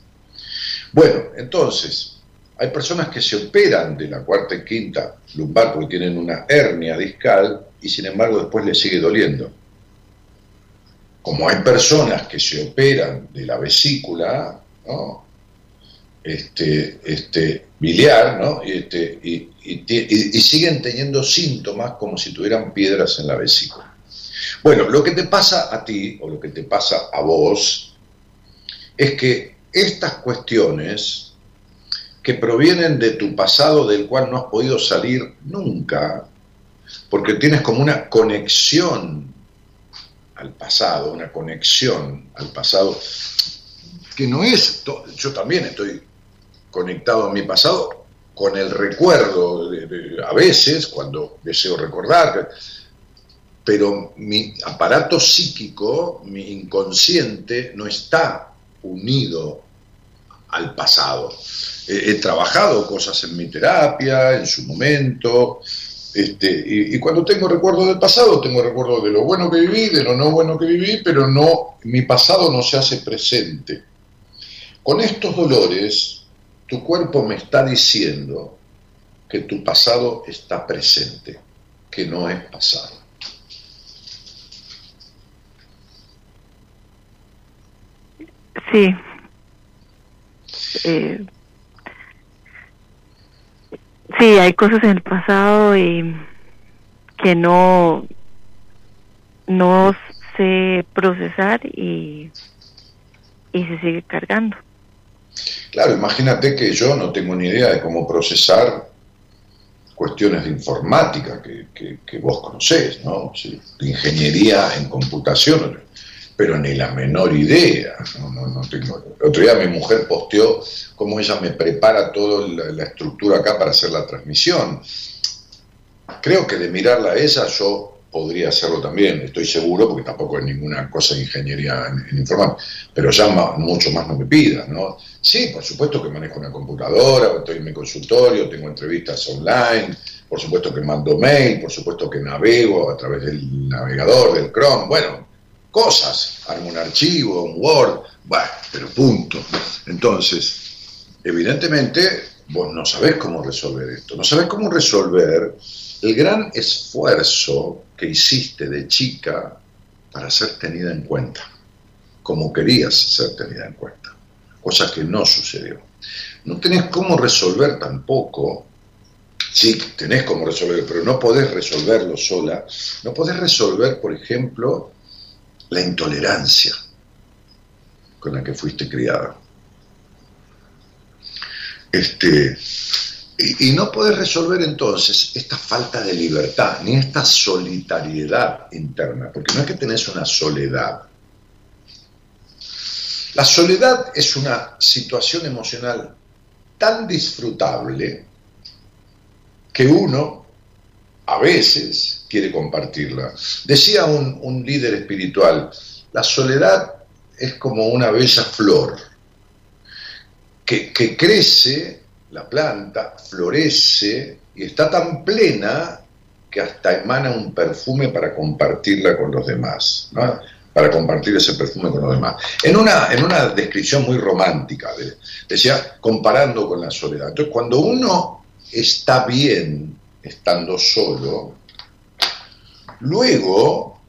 Bueno, entonces, Hay personas que se operan de la cuarta y quinta lumbar porque tienen una hernia discal y sin embargo después les sigue doliendo. Como hay personas que se operan de la vesícula, este, este, biliar, ¿no? este, y, y siguen teniendo síntomas como si tuvieran piedras en la vesícula. Bueno, lo que te pasa a ti o lo que te pasa a vos es que estas cuestiones que provienen de tu pasado del cual no has podido salir nunca, porque tienes como una conexión al pasado, una conexión al pasado, que no es, yo también estoy conectado a mi pasado con el recuerdo, a veces, cuando deseo recordar, pero mi aparato psíquico, mi inconsciente, no está unido al pasado. He, trabajado cosas en mi terapia, en su momento, este, y, cuando tengo recuerdo del pasado, tengo recuerdo de lo bueno que viví, de lo no bueno que viví, pero no, mi pasado no se hace presente. Con estos dolores, tu cuerpo me está diciendo que tu pasado está presente, que no es pasado. Sí. Eh, sí, hay cosas en el pasado y que no no sé procesar y, y se sigue cargando. Claro, imagínate que yo no tengo ni idea de cómo procesar cuestiones de informática que, vos conocés, ¿no? de ingeniería en computación pero ni la menor idea. No. El otro día mi mujer posteó cómo ella me prepara toda la, estructura acá para hacer la transmisión. Creo que de mirarla a ella yo podría hacerlo también, estoy seguro, porque tampoco es ninguna cosa de ingeniería en, informática, pero ya mucho más no me pidas, ¿no? Sí, por supuesto que manejo una computadora, estoy en mi consultorio, tengo entrevistas online, por supuesto que mando mail, por supuesto que navego a través del navegador, del Chrome, bueno, cosas, armo un archivo, un Word, bueno, pero punto. Entonces, evidentemente, vos no sabés cómo resolver esto, no sabés cómo resolver el gran esfuerzo que hiciste de chica para ser tenida en cuenta, como querías ser tenida en cuenta, cosa que no sucedió. No tenés cómo resolver tampoco Sí, tenés cómo resolver, pero no podés resolverlo sola. No podés resolver, por ejemplo, la intolerancia con la que fuiste criada. Este, y, no puedes resolver entonces esta falta de libertad, ni esta solitariedad interna, porque no es que tenés una soledad. La soledad es una situación emocional tan disfrutable que uno a veces quiere compartirla. Decía un, líder espiritual, la soledad es como una bella flor que, que, crece, la planta, florece y está tan plena que hasta emana un perfume para compartirla con los demás, para compartir ese perfume con los demás. En una, en una descripción muy romántica, decía, comparando con la soledad. Entonces, cuando uno está bien estando solo, Luego,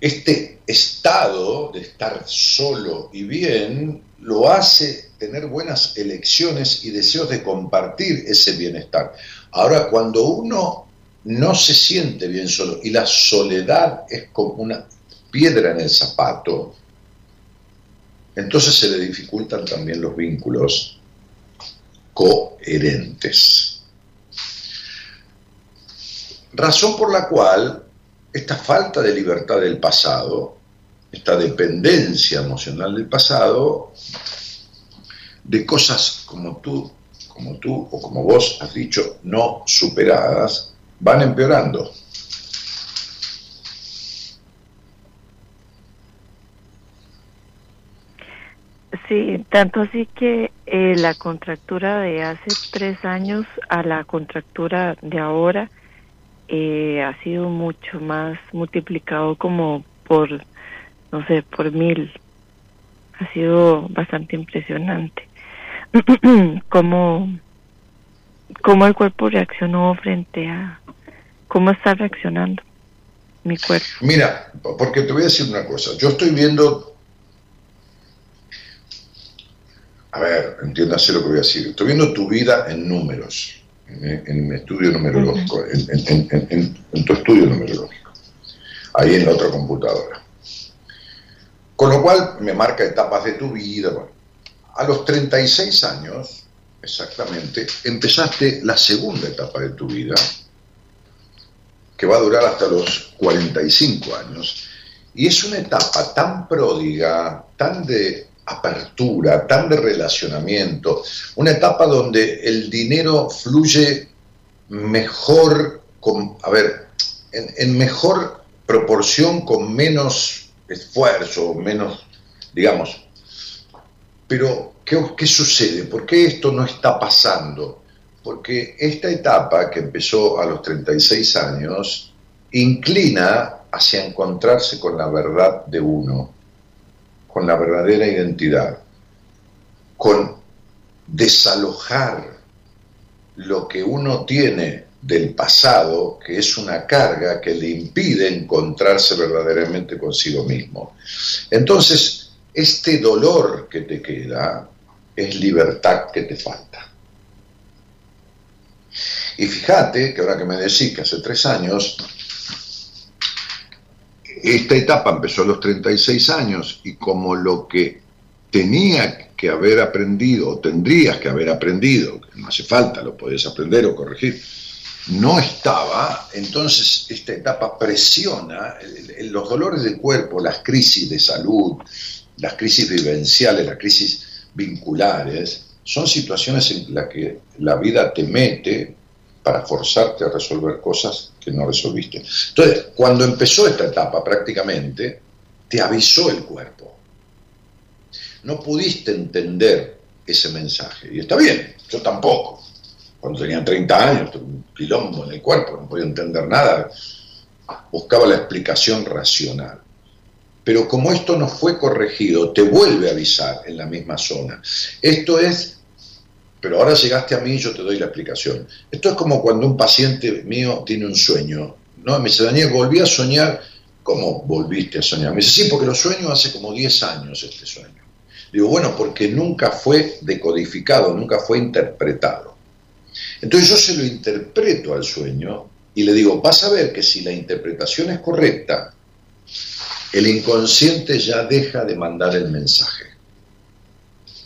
este estado de estar solo y bien lo hace tener buenas elecciones y deseos de compartir ese bienestar. Ahora, cuando uno no se siente bien solo y la soledad es como una piedra en el zapato, entonces se le dificultan también los vínculos coherentes. Razón por la cual esta falta de libertad del pasado, esta dependencia emocional del pasado, de cosas como tú, como tú o como vos has dicho, no superadas, van empeorando. Sí, tanto así que eh, la contractura de hace tres años a la contractura de ahora eh, ha sido mucho más multiplicado como por, no sé, por mil. Ha sido bastante impresionante. cómo, cómo el cuerpo reaccionó frente a cómo está reaccionando mi cuerpo. Mira, porque te voy a decir una cosa, yo estoy viendo, a ver, entiéndase lo que voy a decir, estoy viendo tu vida en números, en, mi estudio numerológico, en, tu estudio numerológico, ahí en la otra computadora. Con lo cual me marca etapas de tu vida. A los 36 años, exactamente, empezaste la segunda etapa de tu vida, que va a durar hasta los 45 años. Y es una etapa tan pródiga, tan de apertura, tan de relacionamiento, una etapa donde el dinero fluye mejor, con, a ver, en, mejor proporción, con menos esfuerzo, menos, digamos. Pero, ¿qué, ¿qué sucede? ¿Por qué esto no está pasando? Porque esta etapa que empezó a los 36 años inclina hacia encontrarse con la verdad de uno, con la verdadera identidad, con desalojar lo que uno tiene del pasado, que es una carga que le impide encontrarse verdaderamente consigo mismo. Entonces, este dolor que te queda es libertad que te falta. Y fíjate que ahora que me decís que hace tres años, esta etapa empezó a los 36 años y como lo que tenía que haber aprendido o tendrías que haber aprendido, no hace falta, lo podés aprender o corregir, no estaba, entonces esta etapa presiona los dolores del cuerpo, las crisis de salud, las crisis vivenciales, las crisis vinculares, son situaciones en las que la vida te mete para forzarte a resolver cosas que no resolviste. Entonces, cuando empezó esta etapa prácticamente, te avisó el cuerpo. No pudiste entender ese mensaje. Y está bien, yo tampoco. Cuando tenía 30 años, un quilombo en el cuerpo, no podía entender nada. Buscaba la explicación racional. Pero como esto no fue corregido, te vuelve a avisar en la misma zona. Esto es pero ahora llegaste a mí y yo te doy la explicación. Esto es como cuando un paciente mío tiene un sueño. ¿no? Me dice, Daniel, volví a soñar. ¿Cómo volviste a soñar? Me dice, sí, porque lo sueño hace como 10 años este sueño. Digo, bueno, porque nunca fue decodificado, nunca fue interpretado. Entonces yo se lo interpreto al sueño y le digo, vas a ver que si la interpretación es correcta, el inconsciente ya deja de mandar el mensaje.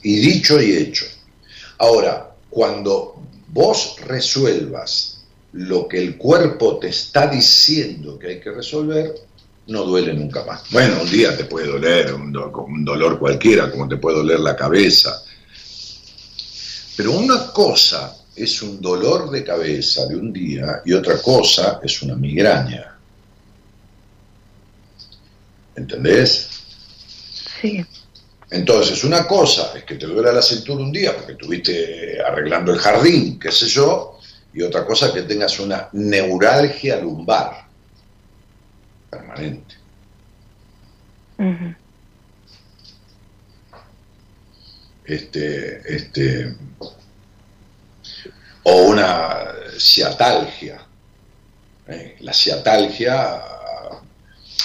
Y dicho y hecho, Ahora, cuando vos resuelvas lo que el cuerpo te está diciendo que hay que resolver, no duele nunca más. Bueno, un día te puede doler, un, dolor cualquiera, como te puede doler la cabeza. Pero una cosa es un dolor de cabeza de un día y otra cosa es una migraña. ¿Entendés? Sí. Entonces, una cosa es que te duele la cintura un día porque estuviste arreglando el jardín, qué sé yo, y otra cosa es que tengas una neuralgia lumbar permanente. Este, este, o una ciatalgia. ¿eh? La ciatalgia,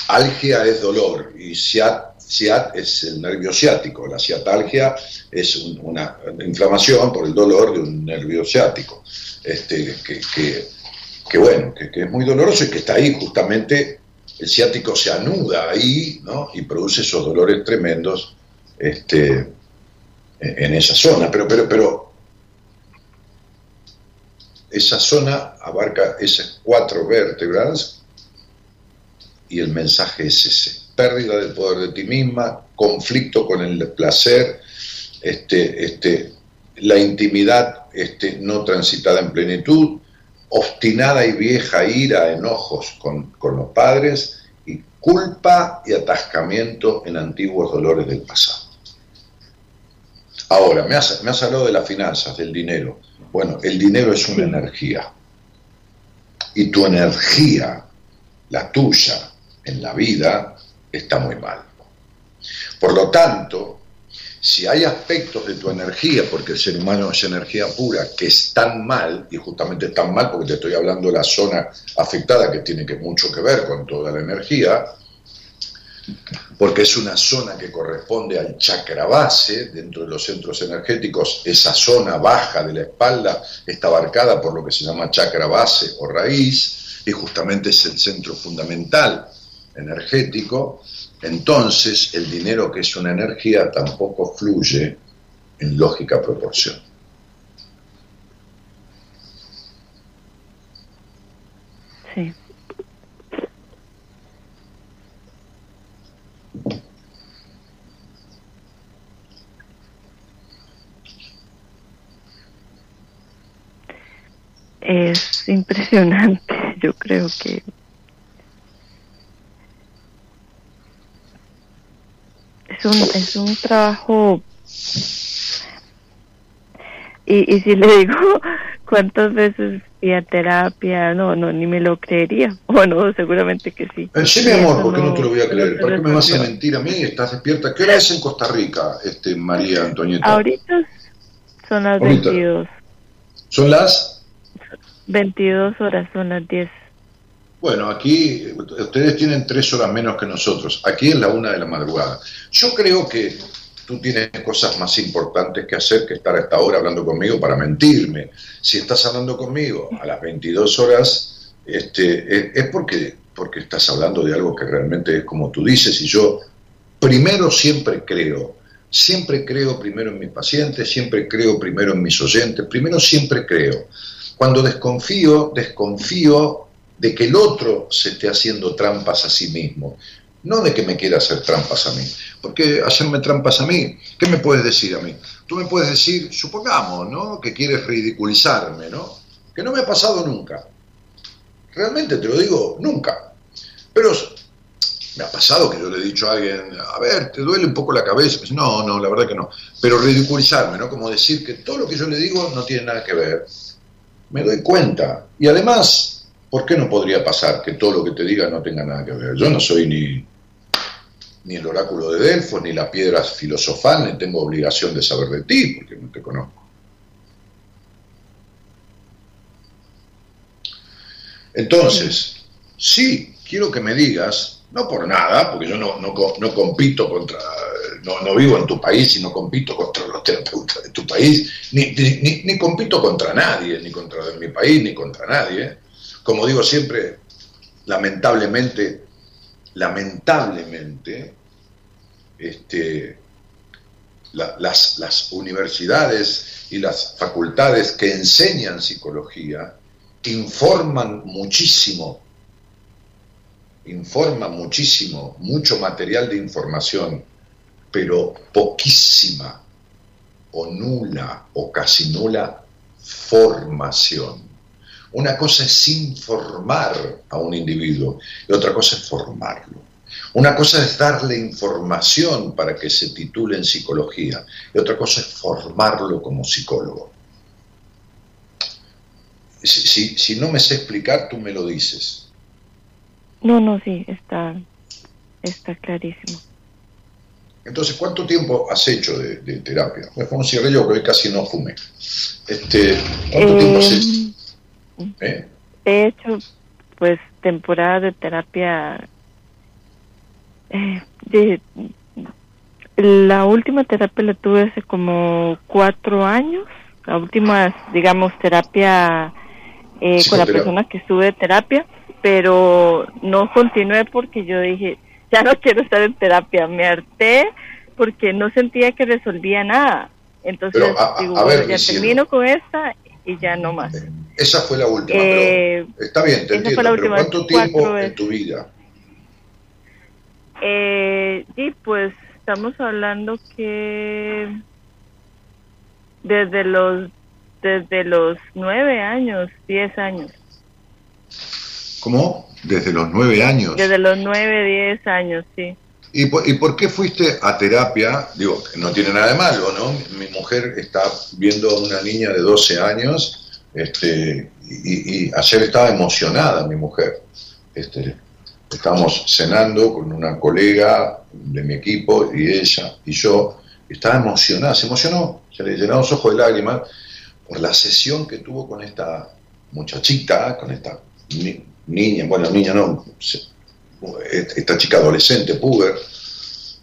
algia es dolor y ciat es el nervio ciático, la ciatalgia es una inflamación por el dolor de un nervio ciático, este, que, bueno, que, es muy doloroso y que está ahí. Justamente, el ciático se anuda ahí ¿no? y produce esos dolores tremendos este, en esa zona, pero, pero, pero esa zona abarca esas cuatro vértebras y el mensaje es ese pérdida del poder de ti misma, conflicto con el placer, este, este, la intimidad este, no transitada en plenitud, obstinada y vieja ira, enojos con, los padres y culpa y atascamiento en antiguos dolores del pasado. Ahora, me has, me has hablado de las finanzas, del dinero. Bueno, el dinero es una energía. Y tu energía, la tuya, en la vida, está muy mal. Por lo tanto, si hay aspectos de tu energía, porque el ser humano es energía pura, que están mal, y justamente están mal porque te estoy hablando de la zona afectada que tiene que mucho que ver con toda la energía, porque es una zona que corresponde al chakra base, dentro de los centros energéticos, esa zona baja de la espalda está abarcada por lo que se llama chakra base o raíz, y justamente es el centro fundamental energético, entonces el dinero que es una energía tampoco fluye en lógica proporción. Sí. Es impresionante, yo creo que es un, es un trabajo y, y si le digo cuántas veces fui a terapia, no, no, ni me lo creería. O no, seguramente que sí. Eh, sí, mi amor, ¿por qué no, te lo voy a creer? ¿Por qué me vas a mentir a mí? ¿Estás despierta? ¿Qué hora es en Costa Rica, este María Antonieta? Ahorita son las Ahorita. 22. ¿Son las? 22 horas, son las 10. Bueno, aquí ustedes tienen tres horas menos que nosotros. Aquí es la una de la madrugada. Yo creo que tú tienes cosas más importantes que hacer que estar a esta hora hablando conmigo para mentirme. Si estás hablando conmigo a las 22 horas, este, es porque, porque estás hablando de algo que realmente es como tú dices. Y yo primero siempre creo, siempre creo primero en mis pacientes, siempre creo primero en mis oyentes, primero siempre creo. Cuando desconfío, desconfío de que el otro se esté haciendo trampas a sí mismo, no de que me quiera hacer trampas a mí. Porque hacerme trampas a mí, ¿qué me puedes decir a mí? Tú me puedes decir, supongamos, ¿no? Que quieres ridiculizarme, ¿no? Que no me ha pasado nunca. Realmente te lo digo, nunca. Pero me ha pasado que yo le he dicho a alguien, a ver, ¿te duele un poco la cabeza? No, no, la verdad que no. Pero ridiculizarme, ¿no? Como decir que todo lo que yo le digo no tiene nada que ver. Me doy cuenta. Y además, ¿Por qué no podría pasar que todo lo que te diga no tenga nada que ver? Yo no soy ni, ni el oráculo de Delfos, ni la piedra filosofal, ni tengo obligación de saber de ti, porque no te conozco. Entonces, sí, quiero que me digas, no por nada, porque yo no, no, no compito contra, no, no, vivo en tu país y no compito contra los terapeutas de tu país, ni, ni, ni compito contra nadie, ni contra mi país, ni contra nadie como digo siempre, lamentablemente, lamentablemente, este, las, las universidades y las facultades que enseñan psicología informan muchísimo, informan muchísimo, mucho material de información, pero poquísima o nula o casi nula formación. Una cosa es informar a un individuo y otra cosa es formarlo. Una cosa es darle información para que se titule en psicología y otra cosa es formarlo como psicólogo. Si, si, no me sé explicar, tú me lo dices. No, no, sí, está, está clarísimo. Entonces, ¿cuánto tiempo has hecho de, terapia? Me fue un cigarrillo que hoy casi no fumé. Este, ¿Cuánto tiempo has hecho? He hecho, pues, temporada de terapia. Eh, de, la última terapia la tuve hace como cuatro años. La última, digamos, terapia eh, con la persona que estuve de terapia, pero no continué porque yo dije, ya no quiero estar en terapia, me harté porque no sentía que resolvía nada. Entonces, digo, ya termino con esta y ya no más. Esa fue la última, pero eh, está bien, te entiendo, pero ¿cuánto tiempo en tu vida? Eh, sí, pues estamos hablando que desde los desde los nueve años, diez años. ¿Cómo? Desde los nueve años. Desde los nueve, diez años, sí. ¿Y por, ¿Y por, qué fuiste a terapia? Digo, no tiene nada de malo, ¿no? Mi mujer está viendo a una niña de 12 años este, y, y ayer estaba emocionada mi mujer. Este, estábamos cenando con una colega de mi equipo y ella y yo, Estaba emocionada, se emocionó, se le llenaron los ojos de lágrimas por la sesión que tuvo con esta muchachita, con esta niña, bueno, niña no, esta chica adolescente, puber,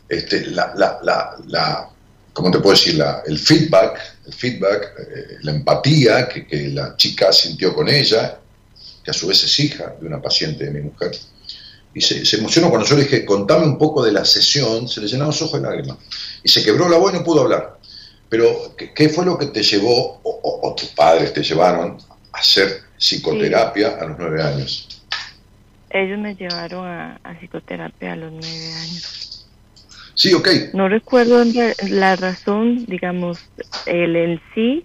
este, la, la, la, la ¿cómo te puedo decir? el feedback, el feedback, eh, la empatía que, que, la chica sintió con ella, que a su vez es hija de una paciente de mi mujer. Y se, emocionó cuando yo le dije, contame un poco de la sesión, se le llenaron los ojos de lágrimas. Y se quebró la voz y no pudo hablar. Pero, ¿qué, fue lo que te llevó, o, tus padres te llevaron, a hacer psicoterapia a los nueve años? Ellos me llevaron a, psicoterapia a los nueve años. Sí, ok. No recuerdo la razón, digamos, el en sí.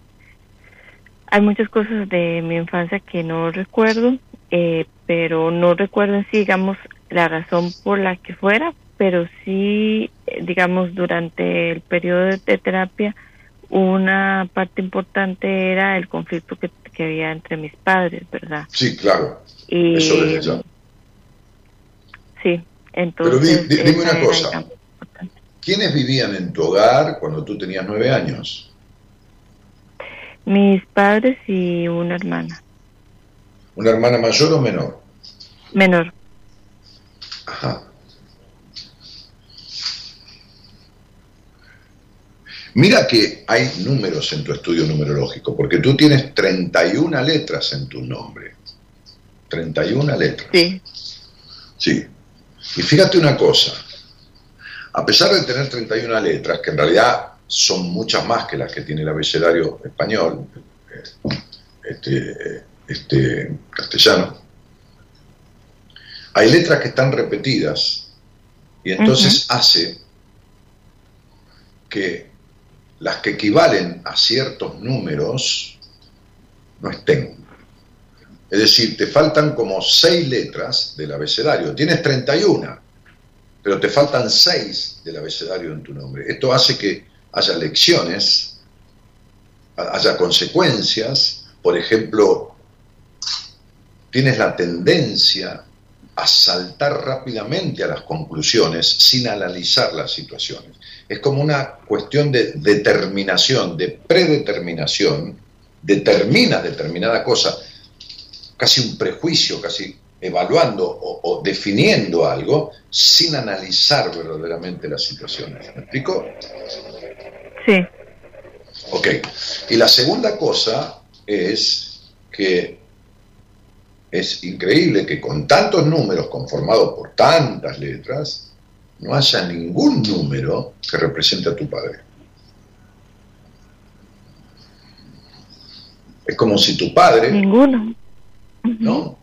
Hay muchas cosas de mi infancia que no recuerdo, eh, pero no recuerdo en sí, digamos, la razón por la que fuera, pero sí, eh, digamos, durante el periodo de terapia, una parte importante era el conflicto que, había entre mis padres, ¿verdad? Sí, claro. Y, Eso desde ya. Sí, entonces... Pero dime una cosa. ¿Quiénes vivían en tu hogar cuando tú tenías nueve años? Mis padres y una hermana. ¿Una hermana mayor o menor? Menor. Ajá. Mira que hay números en tu estudio numerológico, porque tú tienes 31 letras en tu nombre. 31 letras. Sí. Sí. Y fíjate una cosa, a pesar de tener 31 letras, que en realidad son muchas más que las que tiene el abecedario español, este, este, castellano, hay letras que están repetidas y entonces hace que las que equivalen a ciertos números no estén. Es decir, te faltan como seis letras del abecedario. Tienes 31, pero te faltan seis del abecedario en tu nombre. Esto hace que haya lecciones, haya consecuencias. Por ejemplo, tienes la tendencia a saltar rápidamente a las conclusiones sin analizar las situaciones. Es como una cuestión de determinación, de predeterminación, determina determinada cosa, casi un prejuicio, casi evaluando o, definiendo algo sin analizar verdaderamente las situaciones. ¿Me explico? Sí. Ok. Y la segunda cosa es que es increíble que con tantos números conformados por tantas letras, no haya ningún número que represente a tu padre. Es como si tu padre... Ninguno. No.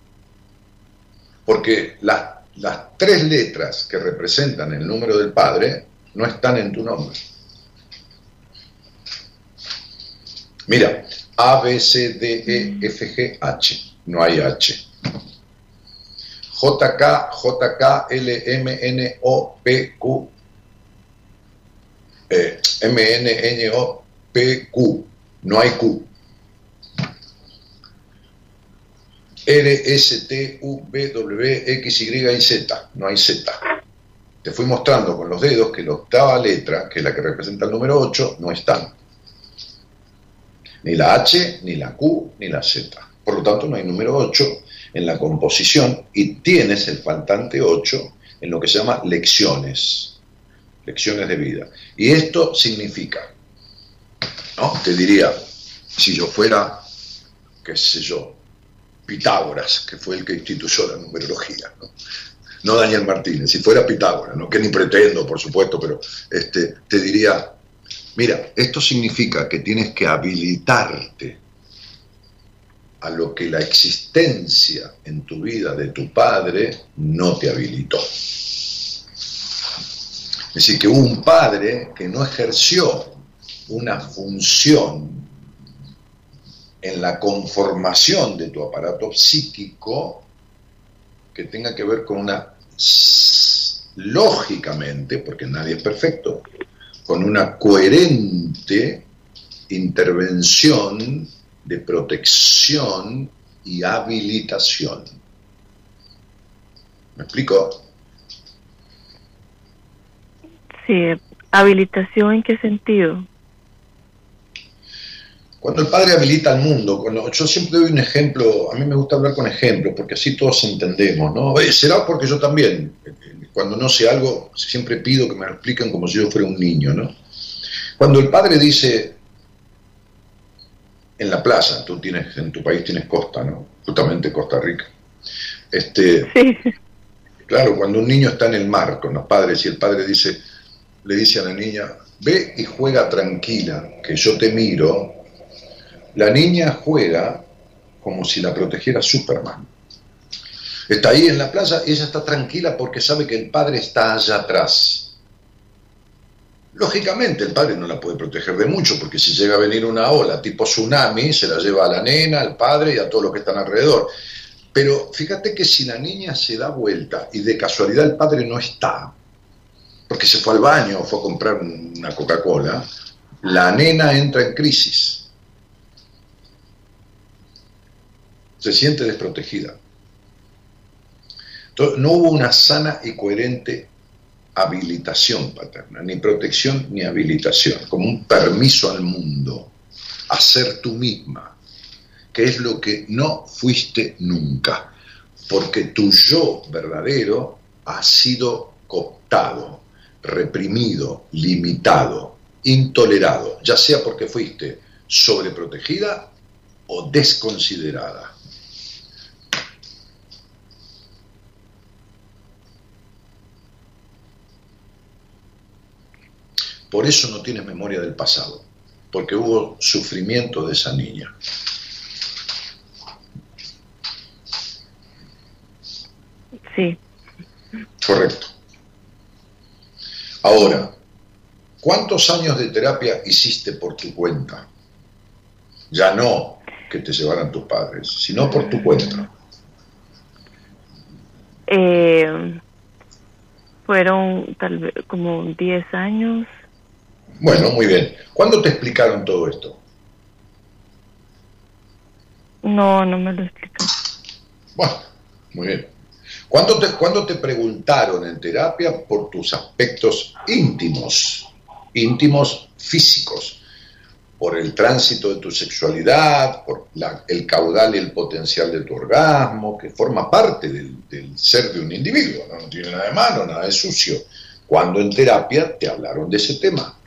Porque las, las tres letras que representan el número del padre no están en tu nombre. Mira, A, B, C, D, E, F, G, H no hay H. JK, JK, L, M, N, O, P, Q. Eh, M, N, N, O, P, Q. No hay Q. R, S, T, U, V, W, X, Y y Z. No hay Z. Te fui mostrando con los dedos que la octava letra, que es la que representa el número 8, no están. Ni la H, ni la Q, ni la Z. Por lo tanto, no hay número 8 en la composición y tienes el faltante 8 en lo que se llama lecciones, lecciones de vida. Y esto significa. Te diría, si yo fuera, qué sé yo, Pitágoras, que fue el que instituyó la numerología, ¿no? Daniel Martínez, si fuera Pitágoras, ¿no? que ni pretendo, por supuesto, pero este, te diría, mira, esto significa que tienes que habilitarte a lo que la existencia en tu vida de tu padre no te habilitó. Es decir, que un padre que no ejerció una función en la conformación de tu aparato psíquico que tenga que ver con una, lógicamente, porque nadie es perfecto, con una coherente intervención de protección y habilitación. ¿Me explico? Sí, ¿Habilitación en qué sentido? Cuando el padre habilita al mundo, cuando, yo siempre doy un ejemplo, a mí me gusta hablar con ejemplos, porque así todos entendemos, ¿no? Será porque yo también, cuando no sé algo, siempre pido que me lo expliquen como si yo fuera un niño, ¿no? Cuando el padre dice, en la plaza, tú tienes, en tu país tienes costa, ¿no? Justamente Costa Rica. Este, sí. Claro, cuando un niño está en el mar con los padres y el padre dice, le dice a la niña, ve y juega tranquila, que yo te miro, la niña juega como si la protegiera Superman. Está ahí en la plaza y ella está tranquila porque sabe que el padre está allá atrás. Lógicamente el padre no la puede proteger de mucho porque si llega a venir una ola tipo tsunami se la lleva a la nena, al padre y a todos los que están alrededor. Pero fíjate que si la niña se da vuelta y de casualidad el padre no está, porque se fue al baño o fue a comprar una Coca-Cola, la nena entra en crisis. Se siente desprotegida. No hubo una sana y coherente habilitación paterna, ni protección ni habilitación, como un permiso al mundo a ser tú misma, que es lo que no fuiste nunca, porque tu yo verdadero ha sido cooptado, reprimido, limitado, intolerado, ya sea porque fuiste sobreprotegida o desconsiderada. Por eso no tienes memoria del pasado, porque hubo sufrimiento de esa niña. Sí. Correcto. Ahora, ¿cuántos años de terapia hiciste por tu cuenta? Ya no que te llevaran tus padres, sino por tu cuenta. Eh, fueron tal vez como 10 años. Bueno, muy bien. ¿Cuándo te explicaron todo esto? No, no me lo explicaron. Bueno, muy bien. ¿Cuándo te, ¿Cuándo te preguntaron en terapia por tus aspectos íntimos, íntimos físicos? Por el tránsito de tu sexualidad, por el caudal y el potencial de tu orgasmo, que forma parte del, ser de un individuo, ¿no? no tiene nada de malo, nada de sucio. Cuando en terapia te hablaron de ese tema?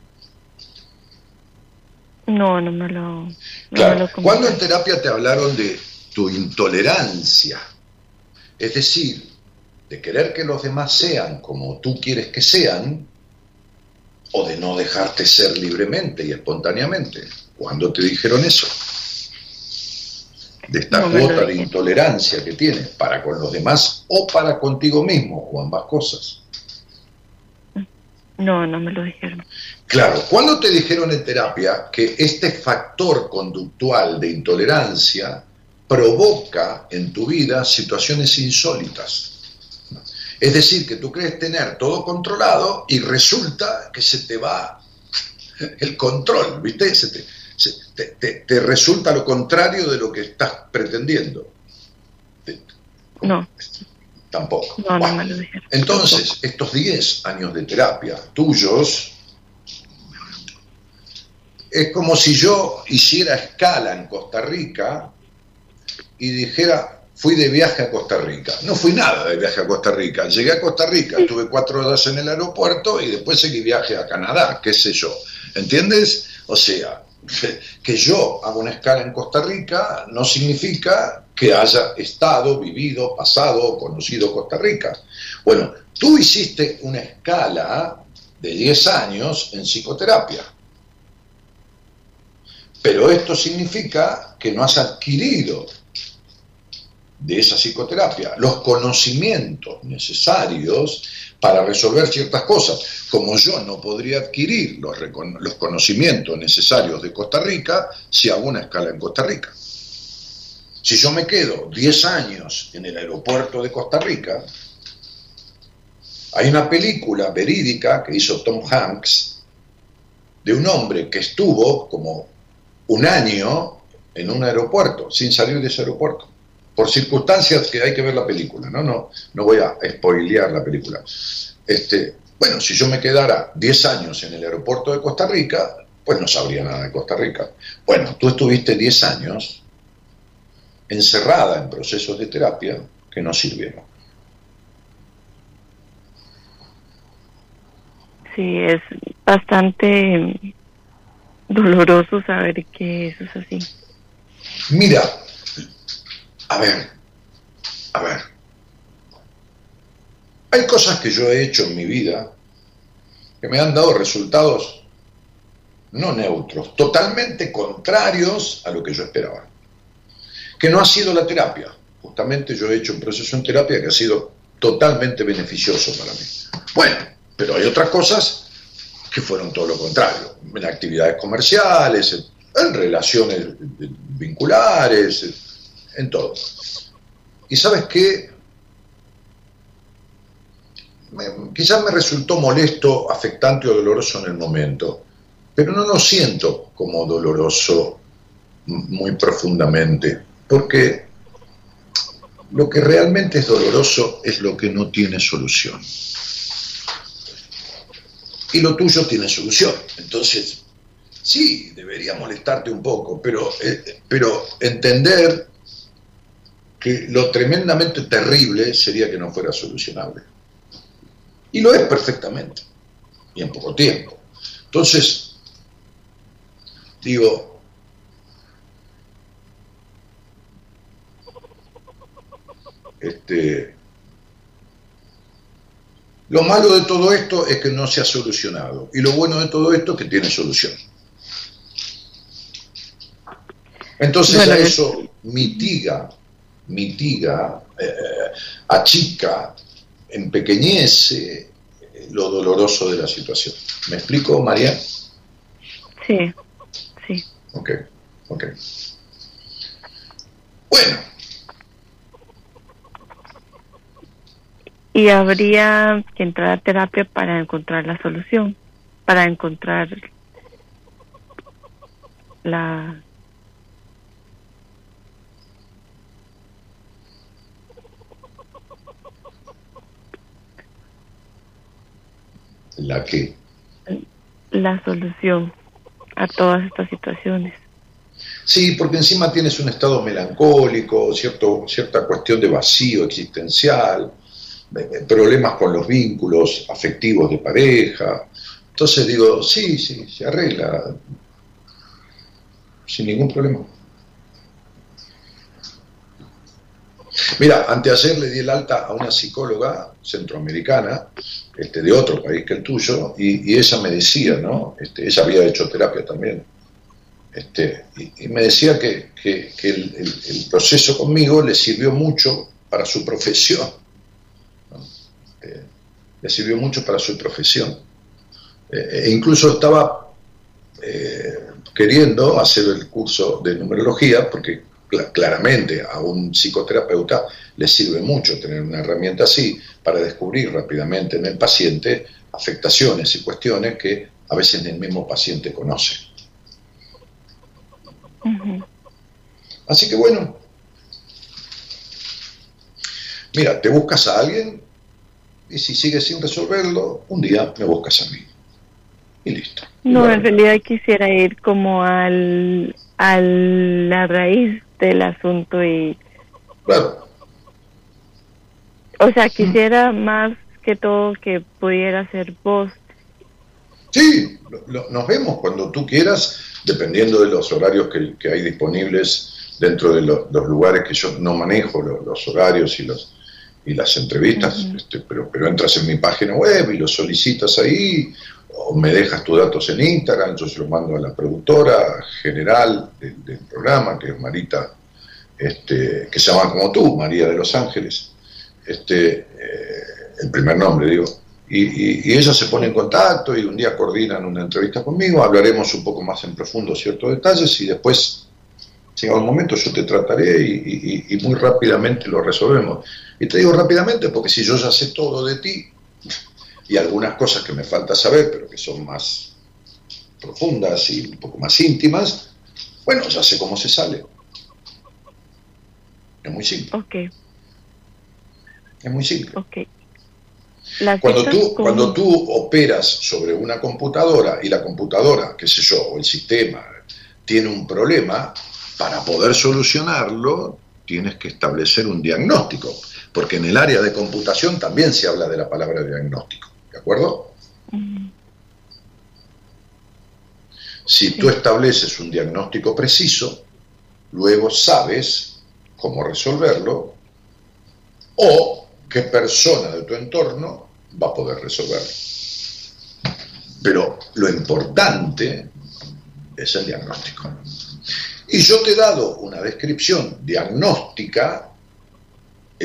No, no me lo. claro. ¿Cuándo en terapia te hablaron de tu intolerancia? Es decir, de querer que los demás sean como tú quieres que sean, o de no dejarte ser libremente y espontáneamente. ¿Cuándo te dijeron eso? De esta cuota de intolerancia que tienes para con los demás o para contigo mismo, o ambas cosas. No, no me lo dijeron. Claro, ¿cuándo te dijeron en terapia que este factor conductual de intolerancia provoca en tu vida situaciones insólitas? Es decir, que tú crees tener todo controlado y resulta que se te va el control, ¿viste? te, te, resulta lo contrario de lo que estás pretendiendo. No. Tampoco. No, no me lo dijeron. Entonces, estos 10 años de terapia tuyos, es como si yo hiciera escala en Costa Rica y dijera, fui de viaje a Costa Rica. No fui nada de viaje a Costa Rica. Llegué a Costa Rica, estuve cuatro horas en el aeropuerto y después seguí viaje a Canadá, qué sé yo. ¿Entiendes? O sea, que yo hago una escala en Costa Rica no significa que haya estado, vivido, pasado o conocido Costa Rica. Bueno, tú hiciste una escala de 10 años en psicoterapia. Pero esto significa que no has adquirido de esa psicoterapia los conocimientos necesarios para resolver ciertas cosas. Como yo no podría adquirir los, los conocimientos necesarios de Costa Rica si hago una escala en Costa Rica. Si yo me quedo 10 años en el aeropuerto de Costa Rica, hay una película verídica que hizo Tom Hanks de un hombre que estuvo como un año en un aeropuerto, sin salir de ese aeropuerto por circunstancias que hay que ver la película, ¿no? No, no voy a spoilear la película. Este, Bueno, si yo me quedara 10 años en el aeropuerto de Costa Rica, pues no sabría nada de Costa Rica. Bueno, tú estuviste 10 años encerrada en procesos de terapia que no sirvieron. Sí, es bastante doloroso saber que eso es así. Mira, a ver, a ver. Hay cosas que yo he hecho en mi vida que me han dado resultados no neutros, totalmente contrarios a lo que yo esperaba. Que no ha sido la terapia. Justamente yo he hecho un proceso en terapia que ha sido totalmente beneficioso para mí. Bueno, pero hay otras cosas que fueron todo lo contrario, en actividades comerciales, en relaciones vinculares, en todo. Y sabes qué, quizás me resultó molesto, afectante o doloroso en el momento, pero no lo siento como doloroso muy profundamente, porque lo que realmente es doloroso es lo que no tiene solución. Y lo tuyo tiene solución. Entonces, sí, debería molestarte un poco, pero, eh, pero entender que lo tremendamente terrible sería que no fuera solucionable. Y lo es perfectamente, y en poco tiempo. Entonces, digo, este, lo malo de todo esto es que no se ha solucionado, y lo bueno de todo esto es que tiene solución. Entonces a eso mitiga, mitiga, eh, achica, empequeñece lo doloroso de la situación. ¿Me explico, María? Sí, sí. Ok, ok. Bueno. Y habría que entrar a terapia para encontrar la solución, para encontrar la la que la solución a todas estas situaciones. Sí, porque encima tienes un estado melancólico, cierto, cierta cuestión de vacío existencial, problemas con los vínculos afectivos de pareja. Entonces digo, sí, sí, se arregla sin ningún problema. Mira, anteayer le di el alta a una psicóloga centroamericana, este, de otro país que el tuyo, y, ella me decía, ¿no? Este, ella había hecho terapia también, este, y, me decía que, el, proceso conmigo le sirvió mucho para su profesión, le sirvió mucho para su profesión. Eh, e incluso estaba eh, queriendo hacer el curso de numerología, porque claramente a un psicoterapeuta le sirve mucho tener una herramienta así para descubrir rápidamente en el paciente afectaciones y cuestiones que a veces el mismo paciente conoce. Así que bueno, mira, te buscas a alguien y si sigues sin resolverlo, un día me buscas a mí. Y listo. No, en realidad quisiera ir como al, a la raíz del asunto y... Claro. O sea, quisiera más que todo que pudiera ser vos. Sí, nos vemos cuando tú quieras, dependiendo de los horarios que, hay disponibles dentro de los lugares que yo no manejo, los, horarios y los y las entrevistas, este, pero, pero entras en mi página web y lo solicitas ahí, o me dejas tus datos en Instagram, yo se lo mando a la productora general del, programa, que es Marita, este, que se llama como tú, María de los Ángeles, este, eh, el primer nombre, digo. Y, ella se pone en contacto y un día coordinan una entrevista conmigo, hablaremos un poco más en profundo ciertos detalles y después, llegado el momento, yo te trataré y, y muy rápidamente lo resolvemos. Y te digo rápidamente porque si yo ya sé todo de ti, y algunas cosas que me falta saber, pero que son más profundas y un poco más íntimas, bueno, ya sé cómo se sale. Es muy simple. Ok. Es muy simple. Ok. Cuando tú, cuando tú operas sobre una computadora y la computadora, qué sé yo, o el sistema tiene un problema, para poder solucionarlo tienes que establecer un diagnóstico, porque en el área de computación también se habla de la palabra diagnóstico, ¿de acuerdo? Si tú estableces un diagnóstico preciso, luego sabes cómo resolverlo o qué persona de tu entorno va a poder resolverlo. Pero lo importante es el diagnóstico. Y yo te he dado una descripción diagnóstica,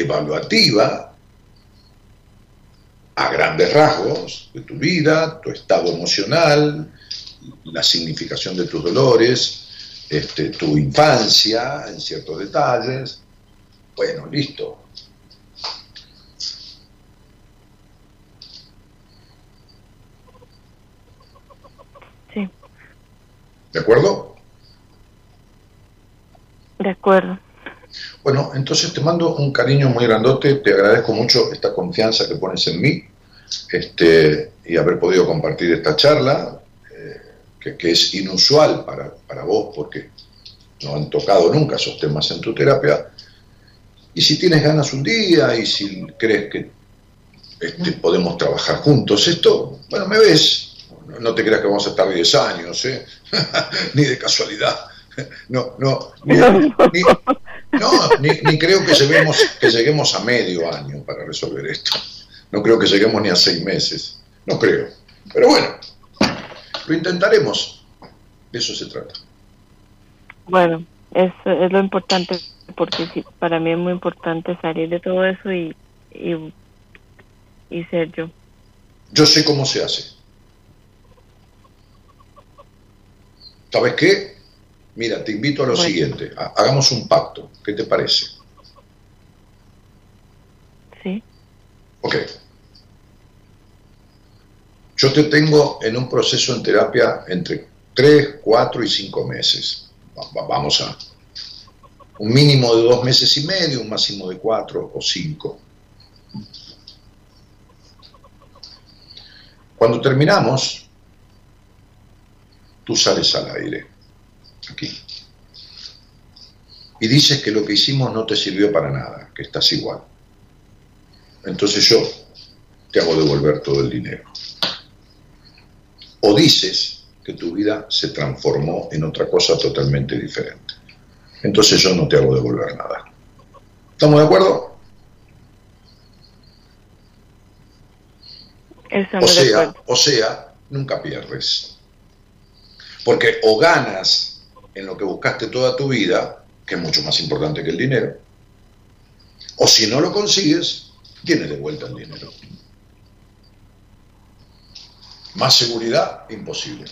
evaluativa, a grandes rasgos de tu vida, tu estado emocional, la significación de tus dolores, este, tu infancia en ciertos detalles. Bueno, listo. Sí. ¿De acuerdo? De acuerdo. Bueno, entonces te mando un cariño muy grandote, te agradezco mucho esta confianza que pones en mí este, y haber podido compartir esta charla, eh, que, es inusual para, para vos porque no han tocado nunca esos temas en tu terapia. Y si tienes ganas un día y si crees que este, podemos trabajar juntos, esto, bueno, me ves, no te creas que vamos a estar 10 años, ¿eh? ni de casualidad. No, no, ni, ni, creo que lleguemos, que lleguemos a medio año para resolver esto. No creo que lleguemos ni a seis meses. No creo. Pero bueno, lo intentaremos. De eso se trata. Bueno, es, es lo importante, porque para mí es muy importante salir de todo eso y, y, y ser yo. Yo sé cómo se hace. ¿Sabes qué? Mira, te invito a lo siguiente, hagamos un pacto, ¿qué te parece? Sí. Ok. Yo te tengo en un proceso en terapia entre 3, 4 y 5 meses. Vamos a un mínimo de dos meses y medio, un máximo de cuatro o cinco. Cuando terminamos, tú sales al aire aquí. Y dices que lo que hicimos no te sirvió para nada, que estás igual. Entonces yo te hago devolver todo el dinero. O dices que tu vida se transformó en otra cosa totalmente diferente. Entonces yo no te hago devolver nada. ¿Estamos de acuerdo? o sea, o sea, nunca pierdes. Porque o ganas en lo que buscaste toda tu vida, que es mucho más importante que el dinero, o si no lo consigues, tienes de vuelta el dinero. Más seguridad, imposible.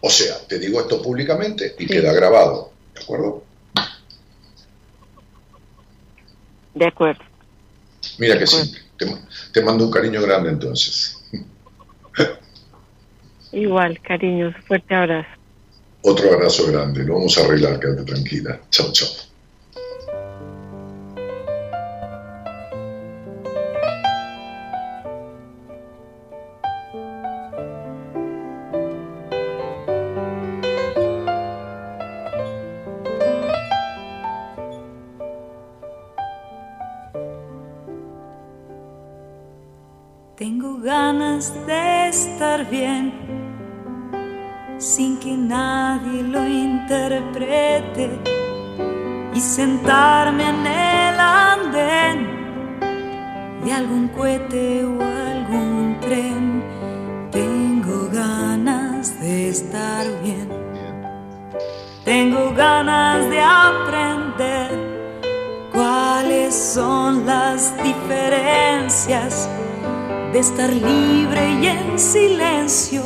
O sea, te digo esto públicamente y queda grabado, ¿de acuerdo? De acuerdo. Mira que simple. te mando un cariño grande entonces. Igual, cariños, fuerte abrazo. Otro abrazo grande, lo vamos a arreglar, quédate tranquila. Chao, chao. Son las diferencias de estar libre y en silencio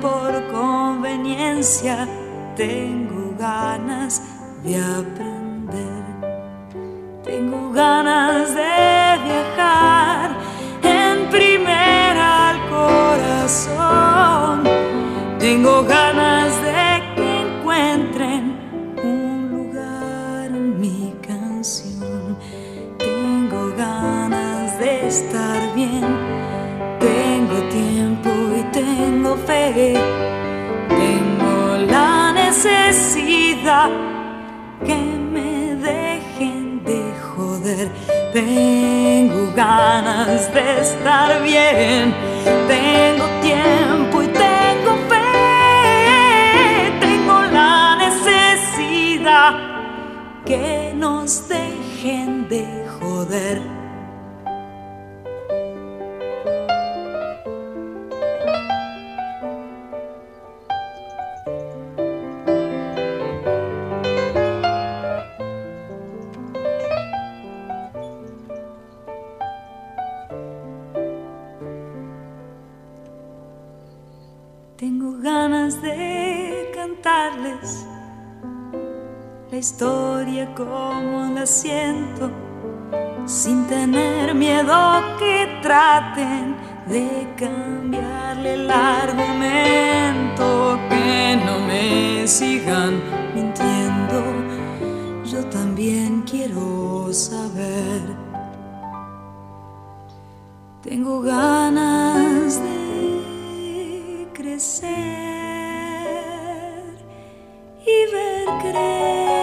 por conveniencia, tengo ganas de aprender. Tengo ganas de viajar en primera al corazón. Tengo ganas tengo la necesidad que me dejen de joder. Tengo ganas de estar bien, tengo tiempo y tengo fe, tengo la necesidad que nos dejen de joder. Historia como la siento, sin tener miedo que traten de cambiarle el argumento, que no me sigan mintiendo. Yo también quiero saber. Tengo ganas de crecer y ver crecer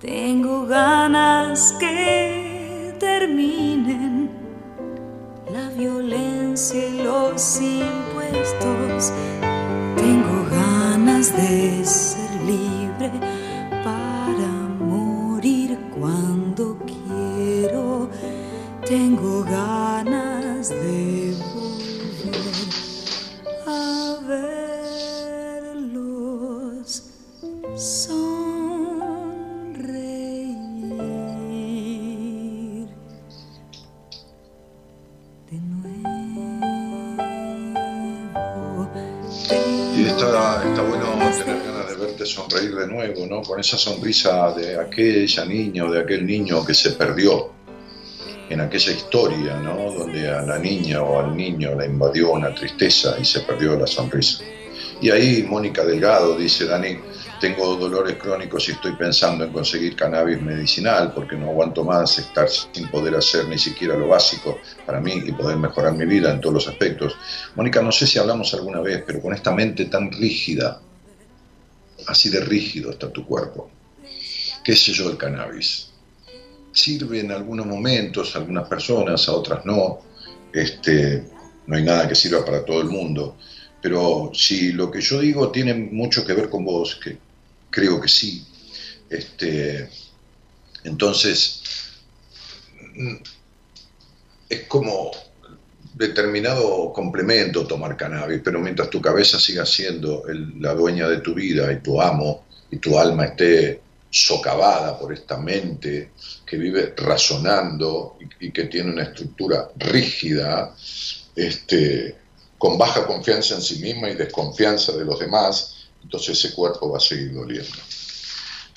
Tengo ganas que terminen la violencia y los impuestos. Tengo ganas de ser libre para morir cuando quiero. Tengo ganas sonreír de nuevo, ¿no? Con esa sonrisa de aquella niña o de aquel niño que se perdió en aquella historia, ¿no? Donde a la niña o al niño la invadió una tristeza y se perdió la sonrisa. Y ahí Mónica Delgado dice, Dani, tengo dolores crónicos y estoy pensando en conseguir cannabis medicinal porque no aguanto más estar sin poder hacer ni siquiera lo básico para mí y poder mejorar mi vida en todos los aspectos. Mónica, no sé si hablamos alguna vez, pero con esta mente tan rígida, así de rígido está tu cuerpo. ¿Qué sé yo el cannabis? Sirve en algunos momentos a algunas personas, a otras no. Este, no hay nada que sirva para todo el mundo. Pero si lo que yo digo tiene mucho que ver con vos, que creo que sí, este, entonces mm, es como determinado complemento tomar cannabis, pero mientras tu cabeza siga siendo la dueña de tu vida y tu amo y tu alma esté socavada por esta mente que vive razonando y, que tiene una estructura rígida, este, con baja confianza en sí misma y desconfianza de los demás, entonces ese cuerpo va a seguir doliendo.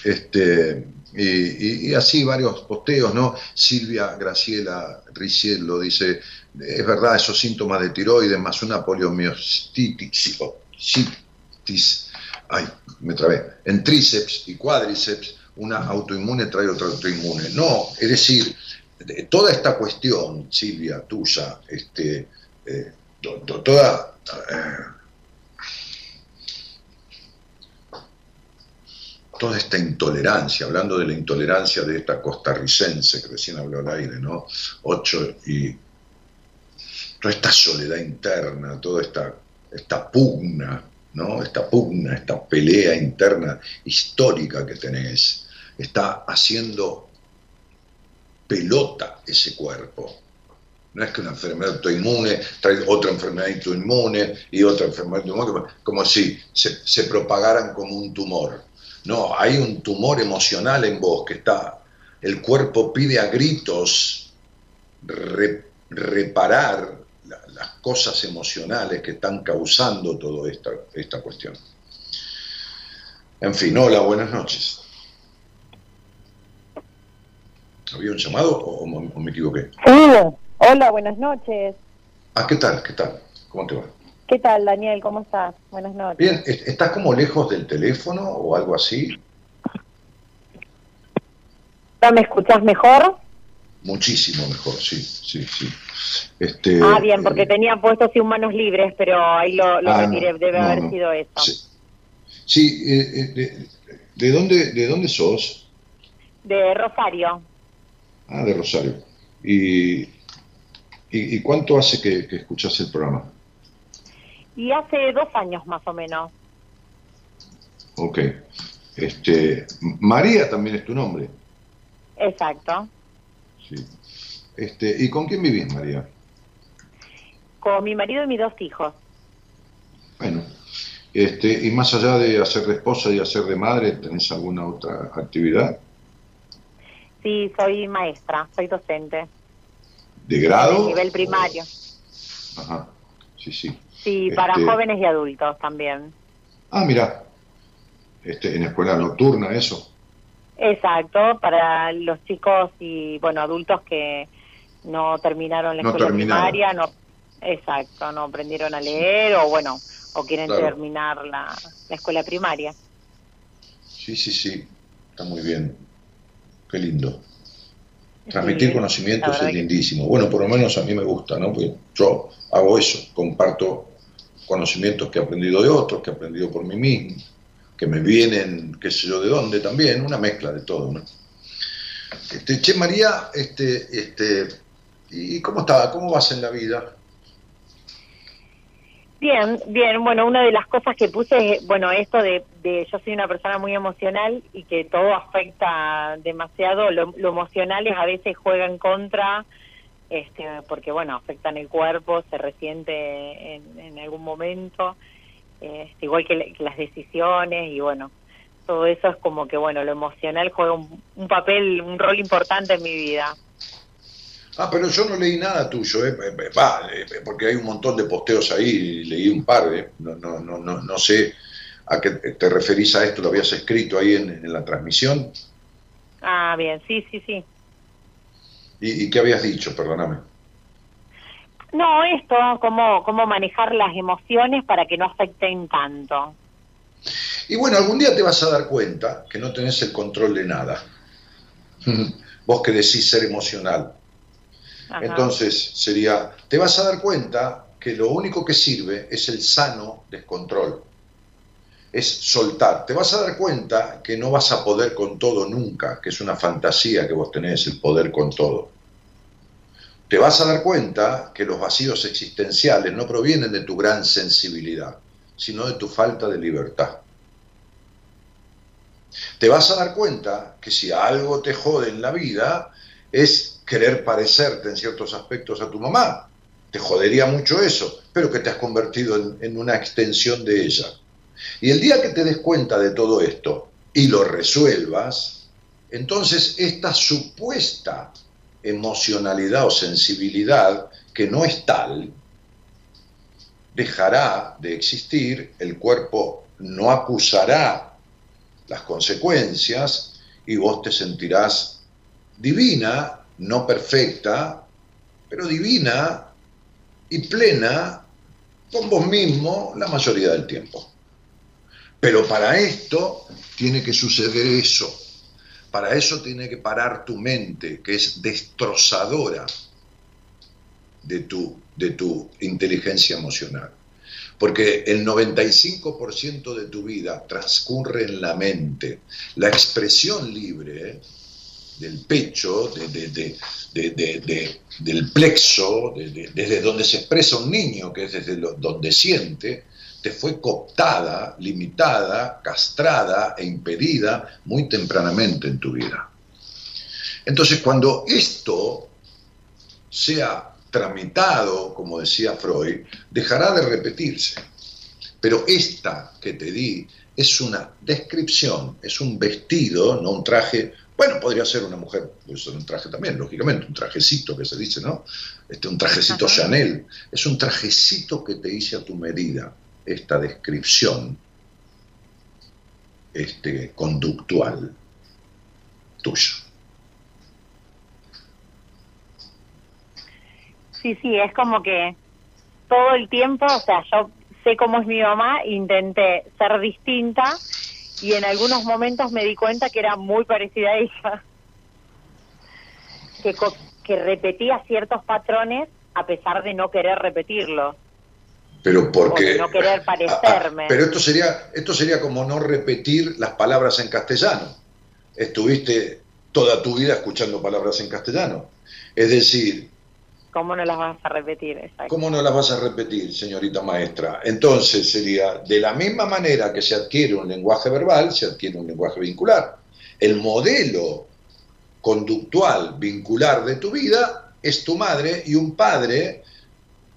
Este, y, así varios posteos, ¿no? Silvia Graciela Riciello dice, es verdad, esos síntomas de tiroides más una poliomielitis, ay, me trabé, en tríceps y cuádriceps, una autoinmune trae otra autoinmune. No, es decir, toda esta cuestión, Silvia, tuya, este, eh, toda... Eh, toda esta intolerancia, hablando de la intolerancia de esta costarricense que recién habló al aire, ¿no? Ocho y toda esta soledad interna, toda esta, esta pugna, ¿no? Esta pugna, esta pelea interna histórica que tenés, está haciendo pelota ese cuerpo. No es que una enfermedad autoinmune trae otra enfermedad autoinmune y otra enfermedad autoinmune, como si se, se propagaran como un tumor. No, hay un tumor emocional en vos que está, el cuerpo pide a gritos reparar las cosas emocionales que están causando toda esta, esta cuestión. En fin, hola, buenas noches. ¿Había un llamado o, me equivoqué? Sí, hola, buenas noches. Ah, ¿qué tal? ¿Qué tal? ¿Cómo te va? ¿Qué tal, Daniel? ¿Cómo estás? Buenas noches. Bien, ¿estás como lejos del teléfono o algo así? ¿Me escuchas mejor? Muchísimo mejor, sí, sí, sí. Este, ah, bien, porque tenía puestos sin manos libres, pero ahí lo, lo Ah, retiré, debe no, haber no. sido eso. Sí, Sí, eh, eh, de, de dónde, ¿de dónde sos? De Rosario. Ah, de Rosario. ¿Y, y, y cuánto hace que, que escuchás el programa? Y hace dos años más o menos. Ok. Este, María también es tu nombre. Exacto. Sí. Este, ¿Y con quién vivís, María? Con mi marido y mis dos hijos. Bueno, este, y más allá de hacer de esposa y hacer de madre, ¿tenés alguna otra actividad? Sí, soy maestra, soy docente. ¿De De grado? nivel primario. Ajá, sí, sí. Sí, para Este- jóvenes y adultos también. Ah, mira, este, en escuela nocturna, eso. Exacto, para los chicos y, bueno, adultos que no terminaron la No escuela terminaron. primaria, no, exacto, no aprendieron a leer o, bueno, o quieren Claro. terminar la, la escuela primaria. Sí, sí, sí, está muy bien. Qué lindo. Transmitir Sí, conocimientos es lindísimo. Bueno, por lo menos a mí me gusta, ¿no? Porque yo hago eso, comparto conocimientos que he aprendido de otros, que he aprendido por mí mismo, que me vienen, qué sé yo de dónde también, una mezcla de todo, ¿no? Este, che, María, este, este, ¿y cómo está? ¿Cómo vas en la vida? Bien, bien. Bueno, una de las cosas que puse es, bueno, esto de, de yo soy una persona muy emocional y que todo afecta demasiado. Lo, lo emocional es a veces juega en contra, este, porque, bueno, afectan el cuerpo, se resiente en, en algún momento, este, igual que, le- que las decisiones y, bueno, todo eso es como que, bueno, lo emocional juega un, un papel, un rol importante en mi vida. Ah, pero yo no leí nada tuyo, ¿eh? Eh, eh, va, eh, porque hay un montón de posteos ahí, leí un par, ¿eh? no, no, no, no, no sé a qué te referís a esto, lo habías escrito ahí en, en la transmisión, Ah, bien, sí, sí, sí. ¿Y, y qué habías dicho? Perdóname. No, esto, cómo, cómo manejar las emociones para que no afecten tanto. Y bueno, algún día te vas a dar cuenta que no tenés el control de nada. Vos que decís ser emocional. Ajá. Entonces sería, te vas a dar cuenta que lo único que sirve es el sano descontrol. Es soltar. Te vas a dar cuenta que no vas a poder con todo nunca, que es una fantasía que vos tenés, el poder con todo. Te vas a dar cuenta que los vacíos existenciales no provienen de tu gran sensibilidad, sino de tu falta de libertad. Te vas a dar cuenta que si algo te jode en la vida es querer parecerte en ciertos aspectos a tu mamá. Te jodería mucho eso, pero que te has convertido en, en una extensión de ella. Y el día que te des cuenta de todo esto y lo resuelvas, entonces esta supuesta emocionalidad o sensibilidad, que no es tal, dejará de existir, el cuerpo no acusará las consecuencias y vos te sentirás divina, no perfecta, pero divina y plena con vos mismo la mayoría del tiempo. Pero para esto tiene que suceder eso. Para eso tiene que parar tu mente, que es destrozadora de tu, de tu inteligencia emocional. Porque el 95% de tu vida transcurre en la mente. La expresión libre ¿eh? del pecho, de, de, de, de del plexo, desde donde se expresa un niño, que es desde donde siente, te fue cooptada, limitada, castrada e impedida muy tempranamente en tu vida. Entonces, cuando esto sea tramitado, como decía Freud, dejará de repetirse. Pero esta que te di es una descripción, es un vestido, no un traje. Bueno, podría ser una mujer, puede ser un traje también, lógicamente, un trajecito que se dice, ¿no? Este, un trajecito Ajá. Chanel. Es un trajecito que te hice a tu medida, esta descripción este, conductual tuya. Sí, sí, es como que todo el tiempo, o sea, yo sé cómo es mi mamá, intenté ser distinta y en algunos momentos me di cuenta que era muy parecida a ella, que, que repetía ciertos patrones a pesar de no querer repetirlo. Pero porque... no querer parecerme. pero esto sería, esto sería como no repetir las palabras en castellano. Estuviste toda tu vida escuchando palabras en castellano. Es decir... ¿Cómo no las vas a repetir? ¿Cómo no las vas a repetir, señorita maestra? Entonces sería, de la misma manera que se adquiere un lenguaje verbal, se adquiere un lenguaje vincular. El modelo conductual vincular de tu vida es tu madre y un padre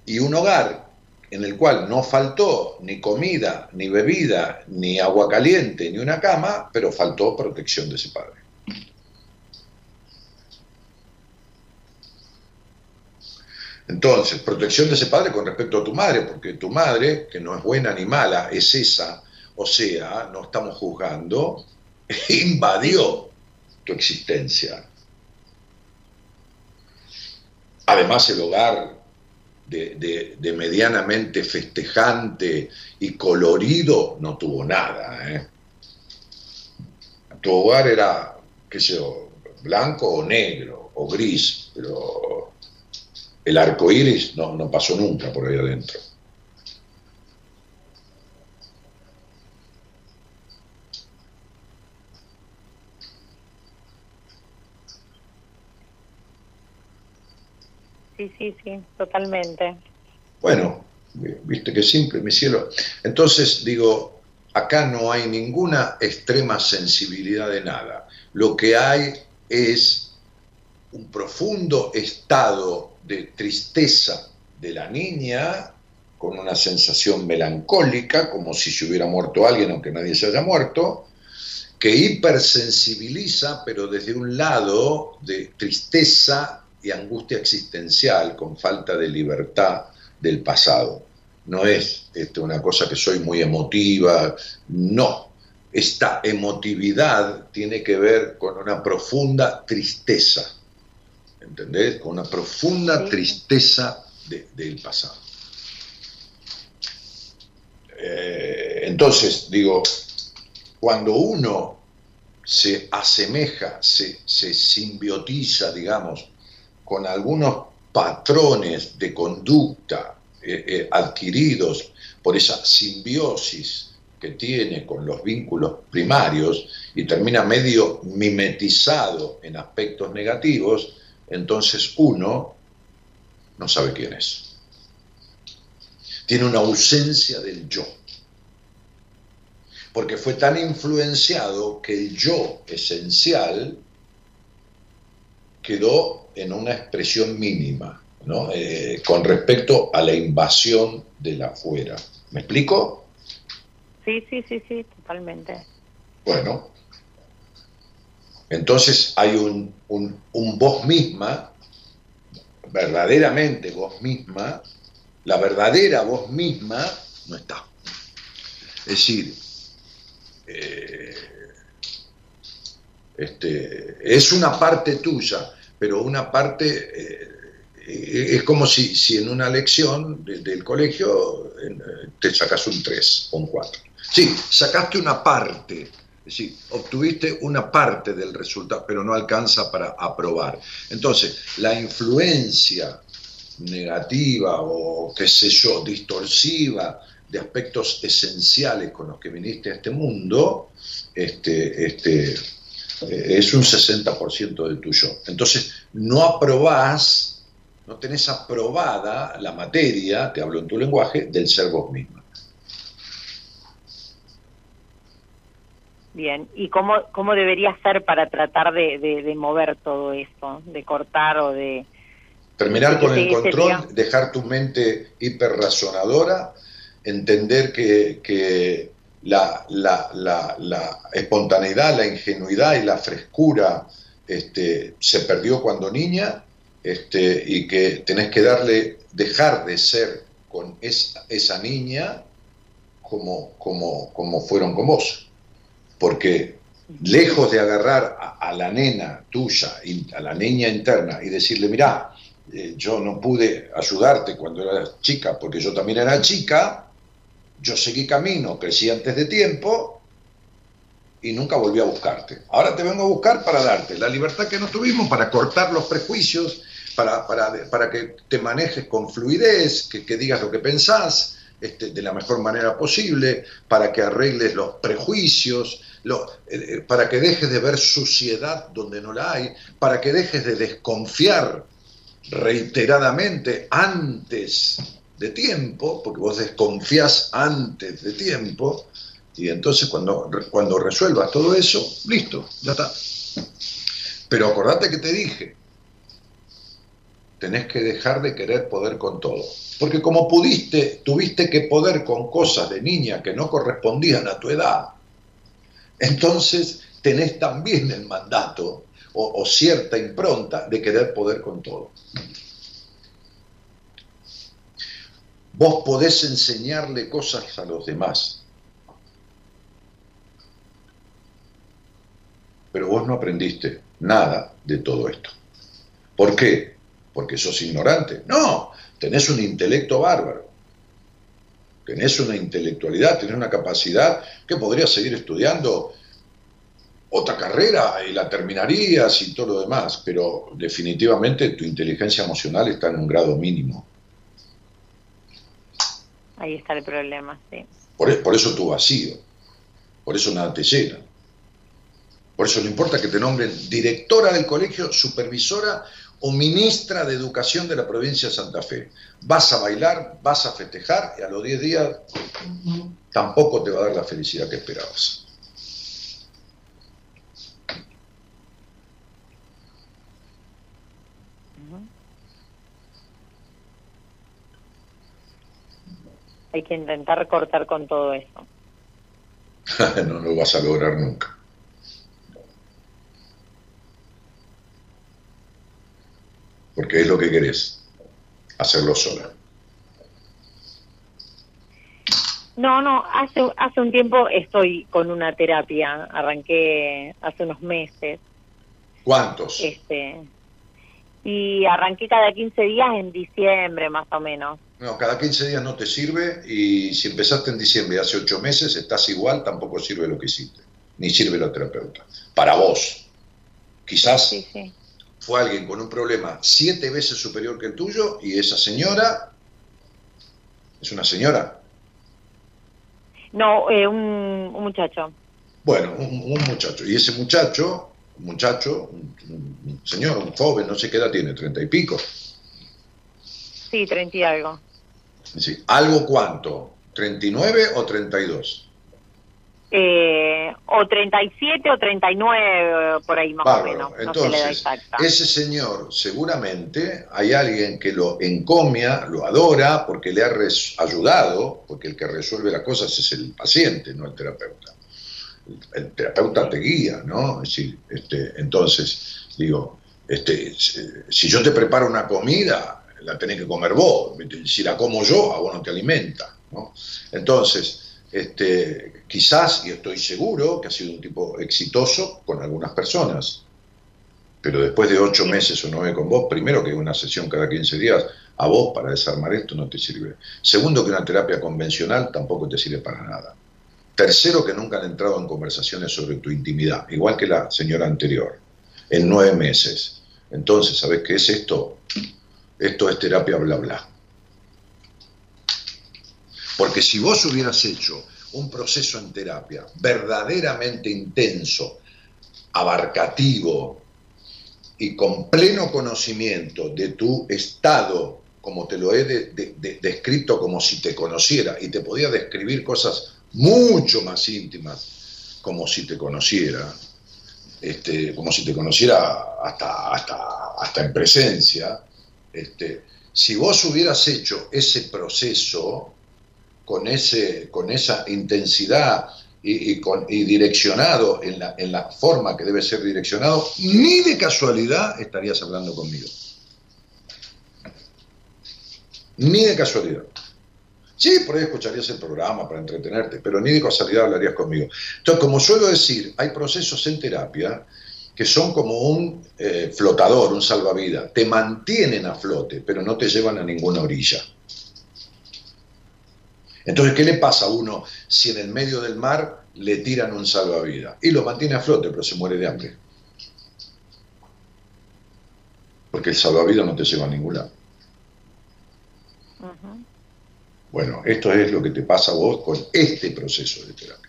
y un hogar en el cual no faltó ni comida, ni bebida, ni agua caliente, ni una cama, pero faltó protección de ese padre. Entonces, protección de ese padre con respecto a tu madre, porque tu madre, que no es buena ni mala, es esa, o sea, no estamos juzgando, invadió tu existencia. Además, el hogar de, medianamente festejante y colorido no tuvo nada. ¿eh? Tu hogar era, qué sé yo, blanco o negro o gris, pero el arco iris no, no pasó nunca por ahí adentro. Sí, sí, sí, totalmente. Bueno, viste que simple, mi cielo. Entonces, digo, acá no hay ninguna extrema sensibilidad de nada. Lo que hay es un profundo estado de tristeza de la niña, con una sensación melancólica, como si se hubiera muerto alguien aunque nadie se haya muerto, que hipersensibiliza, pero desde un lado de tristeza y angustia existencial, con falta de libertad del pasado. No es este, una cosa que soy muy emotiva, no. Esta emotividad tiene que ver con una profunda tristeza ¿entendés? Con una profunda tristeza del pasado. Eh, entonces, digo, cuando uno se asemeja, se, simbiotiza, digamos, con algunos patrones de conducta eh, eh, adquiridos por esa simbiosis que tiene con los vínculos primarios y termina medio mimetizado en aspectos negativos, entonces uno no sabe quién es. Tiene una ausencia del yo. Porque fue tan influenciado que el yo esencial quedó en una expresión mínima, ¿no? Eh, con respecto a la invasión de la afuera. ¿Me explico? Sí, sí, sí, sí, totalmente. Bueno, entonces hay un, un, vos misma, verdaderamente vos misma, la verdadera vos misma no está. Es decir, eh, este, es una parte tuya, pero una parte eh, es como si, si, en una lección del colegio eh, te sacas un 3 o un 4. Sí, sacaste una parte es decir, obtuviste una parte del resultado, pero no alcanza para aprobar. Entonces, la influencia negativa o, qué sé yo, distorsiva de aspectos esenciales con los que viniste a este mundo, este, este, es un 60% del tuyo. Entonces, no aprobás, no tenés aprobada la materia, te hablo en tu lenguaje, del ser vos misma. Bien, ¿y cómo, cómo debería ser para tratar de, mover todo esto, de cortar o de... Terminar con el control, dejar tu mente hiperrazonadora, entender que, la, la, espontaneidad, la ingenuidad y la frescura este, se perdió cuando niña este, y que tenés que darle, dejar de ser con esa, esa niña como, como, como fueron con vos. Porque lejos de agarrar a, la nena tuya, a la niña interna, y decirle, mirá, eh, yo no pude ayudarte cuando eras chica, porque yo también era chica, yo seguí camino, crecí antes de tiempo y nunca volví a buscarte. Ahora te vengo a buscar para darte la libertad que no tuvimos, para cortar los prejuicios, para, para, para que te manejes con fluidez, que, que digas lo que pensás este, de la mejor manera posible, para que arregles los prejuicios, lo, eh, eh, para que dejes de ver suciedad donde no la hay, para que dejes de desconfiar reiteradamente antes de tiempo, porque vos desconfías antes de tiempo, y entonces cuando, cuando resuelvas todo eso, listo, ya está. Pero acordate que te dije, tenés que dejar de querer poder con todo. Porque como pudiste, tuviste que poder con cosas de niña que no correspondían a tu edad, entonces tenés también el mandato o, o cierta impronta de querer poder con todo. Vos podés enseñarle cosas a los demás, pero vos no aprendiste nada de todo esto. ¿Por qué? Porque sos ignorante. No, tenés un intelecto bárbaro, tenés una intelectualidad, tenés una capacidad que podrías seguir estudiando otra carrera y la terminarías y todo lo demás, pero definitivamente tu inteligencia emocional está en un grado mínimo. Ahí está el problema, sí. Por, e, por eso tu vacío, por eso nada te llena. Por eso no importa que te nombren directora del colegio, supervisora o ministra de Educación de la provincia de Santa Fe. Vas a bailar, vas a festejar y a los 10 días tampoco te va a dar la felicidad que esperabas. Hay que intentar cortar con todo eso. no lo vas a lograr nunca. Porque es lo que querés, hacerlo sola. No, no, hace, hace un tiempo estoy con una terapia, arranqué hace unos meses. ¿Cuántos? Este, y arranqué cada 15 días en diciembre más o menos. No, cada 15 días no te sirve y si empezaste en diciembre hace 8 meses estás igual, tampoco sirve lo que hiciste, ni sirve la terapeuta. Para vos, quizás Sí, sí. fue alguien con un problema siete veces superior que el tuyo y esa señora es una señora. No, eh, un, un muchacho. Bueno, un, un muchacho. Y ese muchacho, un muchacho, un, un señor, un joven, no sé qué edad tiene, treinta y pico. Sí, 30 y algo. Sí, ¿Algo cuánto? ¿39 o 32? Eh, o 37 o 39, por ahí más o menos. no Entonces, ese señor seguramente hay alguien que lo encomia, lo adora, porque le ha ayudado, porque el que resuelve las cosas es el paciente, no el terapeuta. El, el terapeuta te guía, ¿no? Es decir, este, entonces, digo, este, si yo te preparo una comida, la tenés que comer vos. Si la como yo, a vos no te alimenta. Entonces, este, quizás, y estoy seguro, que ha sido un tipo exitoso con algunas personas, pero después de ocho meses o nueve con vos, primero que una sesión cada 15 días, a vos para desarmar esto no te sirve. Segundo, que una terapia convencional tampoco te sirve para nada. Tercero, que nunca han entrado en conversaciones sobre tu intimidad, igual que la señora anterior, en nueve meses. Entonces, ¿sabes qué es esto? Esto es terapia bla bla. Porque si vos hubieras hecho un proceso en terapia verdaderamente intenso, abarcativo y con pleno conocimiento de tu estado, como te lo he de- de- de- descrito como si te conociera, y te podía describir cosas mucho más íntimas como si te conociera, este, como si te conociera hasta, hasta, hasta en presencia, este, si vos hubieras hecho ese proceso con, ese, con esa intensidad y, con, y direccionado en la, en la forma que debe ser direccionado, ni de casualidad estarías hablando conmigo. Ni de casualidad. Sí, por ahí escucharías el programa para entretenerte, pero ni de casualidad hablarías conmigo. Entonces, como suelo decir, hay procesos en terapia que son como un eh, flotador, un salvavidas. Te mantienen a flote, pero no te llevan a ninguna orilla. Entonces, ¿qué le pasa a uno si en el medio del mar le tiran un salvavidas? Y lo mantiene a flote, pero se muere de hambre. porque el salvavidas no te lleva a ningún lado. Bueno, esto es lo que te pasa a vos con este proceso de terapia.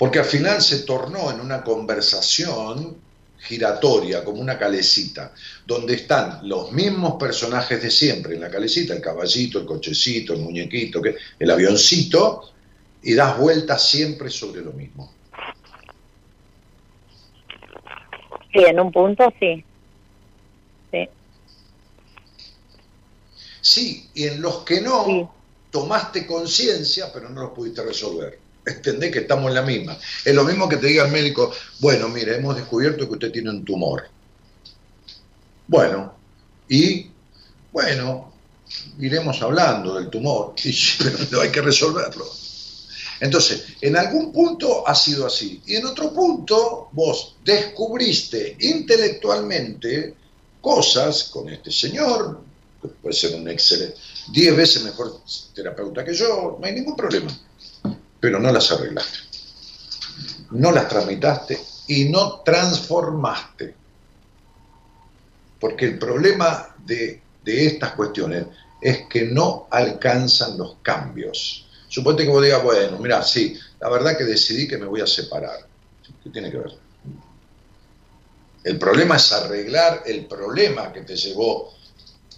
Porque al final se tornó en una conversación giratoria, como una calecita, donde están los mismos personajes de siempre en la calecita, el caballito, el cochecito, el muñequito, el avioncito, y das vueltas siempre sobre lo mismo. Sí, en un punto sí. Sí. Sí, y en los que no, tomaste conciencia, pero no los pudiste resolver. Entendés que estamos en la misma. Es lo mismo que te diga el médico, bueno, mire, hemos descubierto que usted tiene un tumor. Bueno, y bueno, iremos hablando del tumor, pero no hay que resolverlo. Entonces, en algún punto ha sido así. Y en otro punto, vos descubriste intelectualmente cosas con este señor, que puede ser un excelente, diez veces mejor terapeuta que yo, no hay ningún problema. Pero no las arreglaste. No las tramitaste y no transformaste. Porque el problema de, de estas cuestiones es que no alcanzan los cambios Suponte que vos digas, bueno, mira, sí, la verdad que decidí que me voy a separar. ¿Qué tiene que ver? El problema es arreglar el problema que te llevó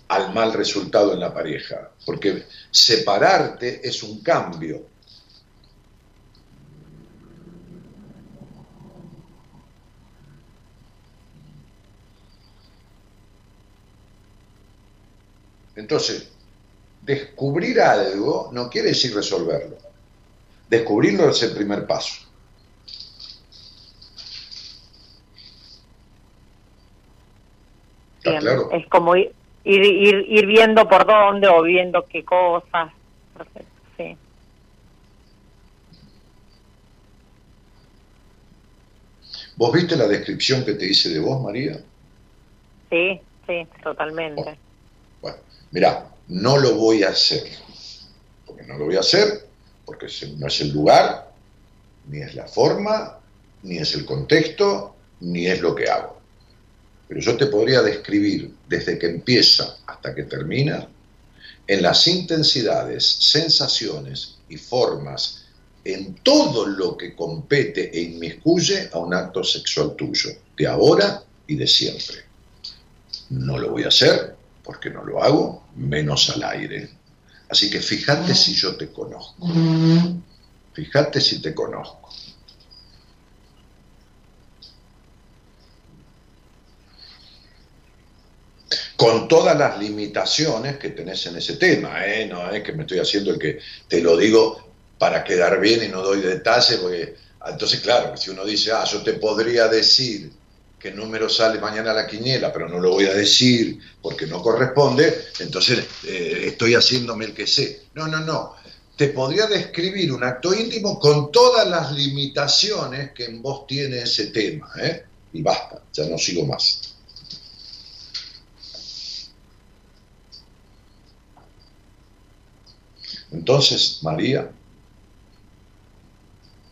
al mal resultado en la pareja, porque separarte es un cambio. Entonces, descubrir algo no quiere decir resolverlo. Descubrirlo es el primer paso. claro? Es como ir, ir, viendo por dónde o viendo qué cosas. Sí. ¿Vos viste la descripción que te hice de vos, María? Sí, sí, totalmente. Bueno, mira, no lo voy a hacer. Porque no lo voy a hacer, porque no es el lugar, ni es la forma, ni es el contexto, ni es lo que hago. Pero yo te podría describir desde que empieza hasta que termina, en las intensidades, sensaciones y formas, en todo lo que compete e inmiscuye a un acto sexual tuyo, de ahora y de siempre. No lo voy a hacer porque no lo hago, menos al aire. Así que fíjate si yo te conozco. Fíjate si te conozco. Con todas las limitaciones que tenés en ese tema, ¿eh? no es que me estoy haciendo el que te lo digo para quedar bien y no doy detalles, porque entonces, claro, si uno dice, ah, yo te podría decir qué número sale mañana la quiniela, pero no lo voy a decir porque no corresponde, entonces eh, estoy haciéndome el que sé. No, no, no. Te podría describir un acto íntimo con todas las limitaciones que en vos tiene ese tema, ¿eh? Y basta, ya no sigo más. Entonces, María,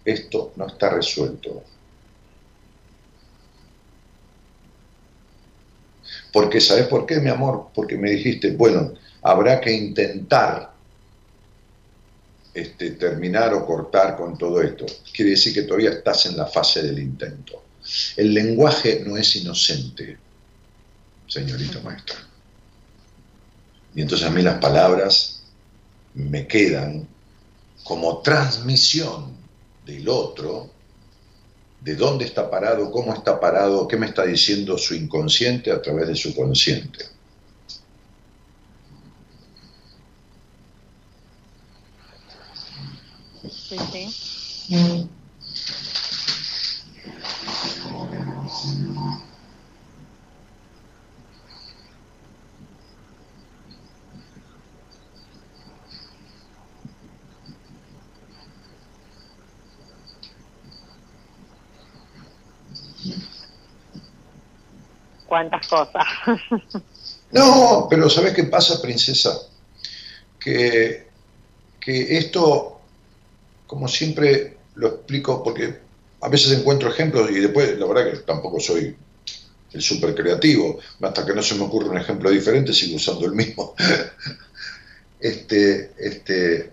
esto no está resuelto. Porque, ¿sabes por qué, mi amor? Porque me dijiste, bueno, habrá que intentar este, terminar o cortar con todo esto. Quiere decir que todavía estás en la fase del intento. El lenguaje no es inocente, señorita maestra. Y entonces a mí las palabras me quedan como transmisión del otro de dónde está parado, cómo está parado, qué me está diciendo su inconsciente a través de su consciente. Sí, sí. Cuántas cosas. no, pero ¿sabes qué pasa, princesa? Que, que esto, como siempre lo explico, porque a veces encuentro ejemplos y después, la verdad que tampoco soy el súper creativo, hasta que no se me ocurre un ejemplo diferente sigo usando el mismo. este, este,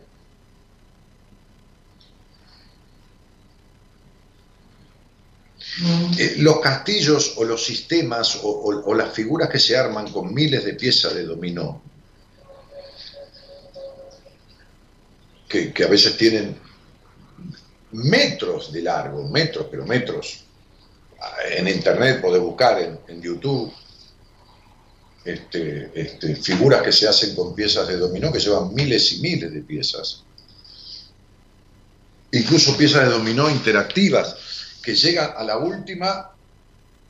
eh, los castillos o los sistemas o, las figuras que se arman con miles de piezas de dominó, que, a veces tienen metros de largo, metros, pero metros. En internet podés buscar, en, YouTube, este, este, figuras que se hacen con piezas de dominó que llevan miles y miles de piezas. Incluso piezas de dominó interactivas que llegan a la última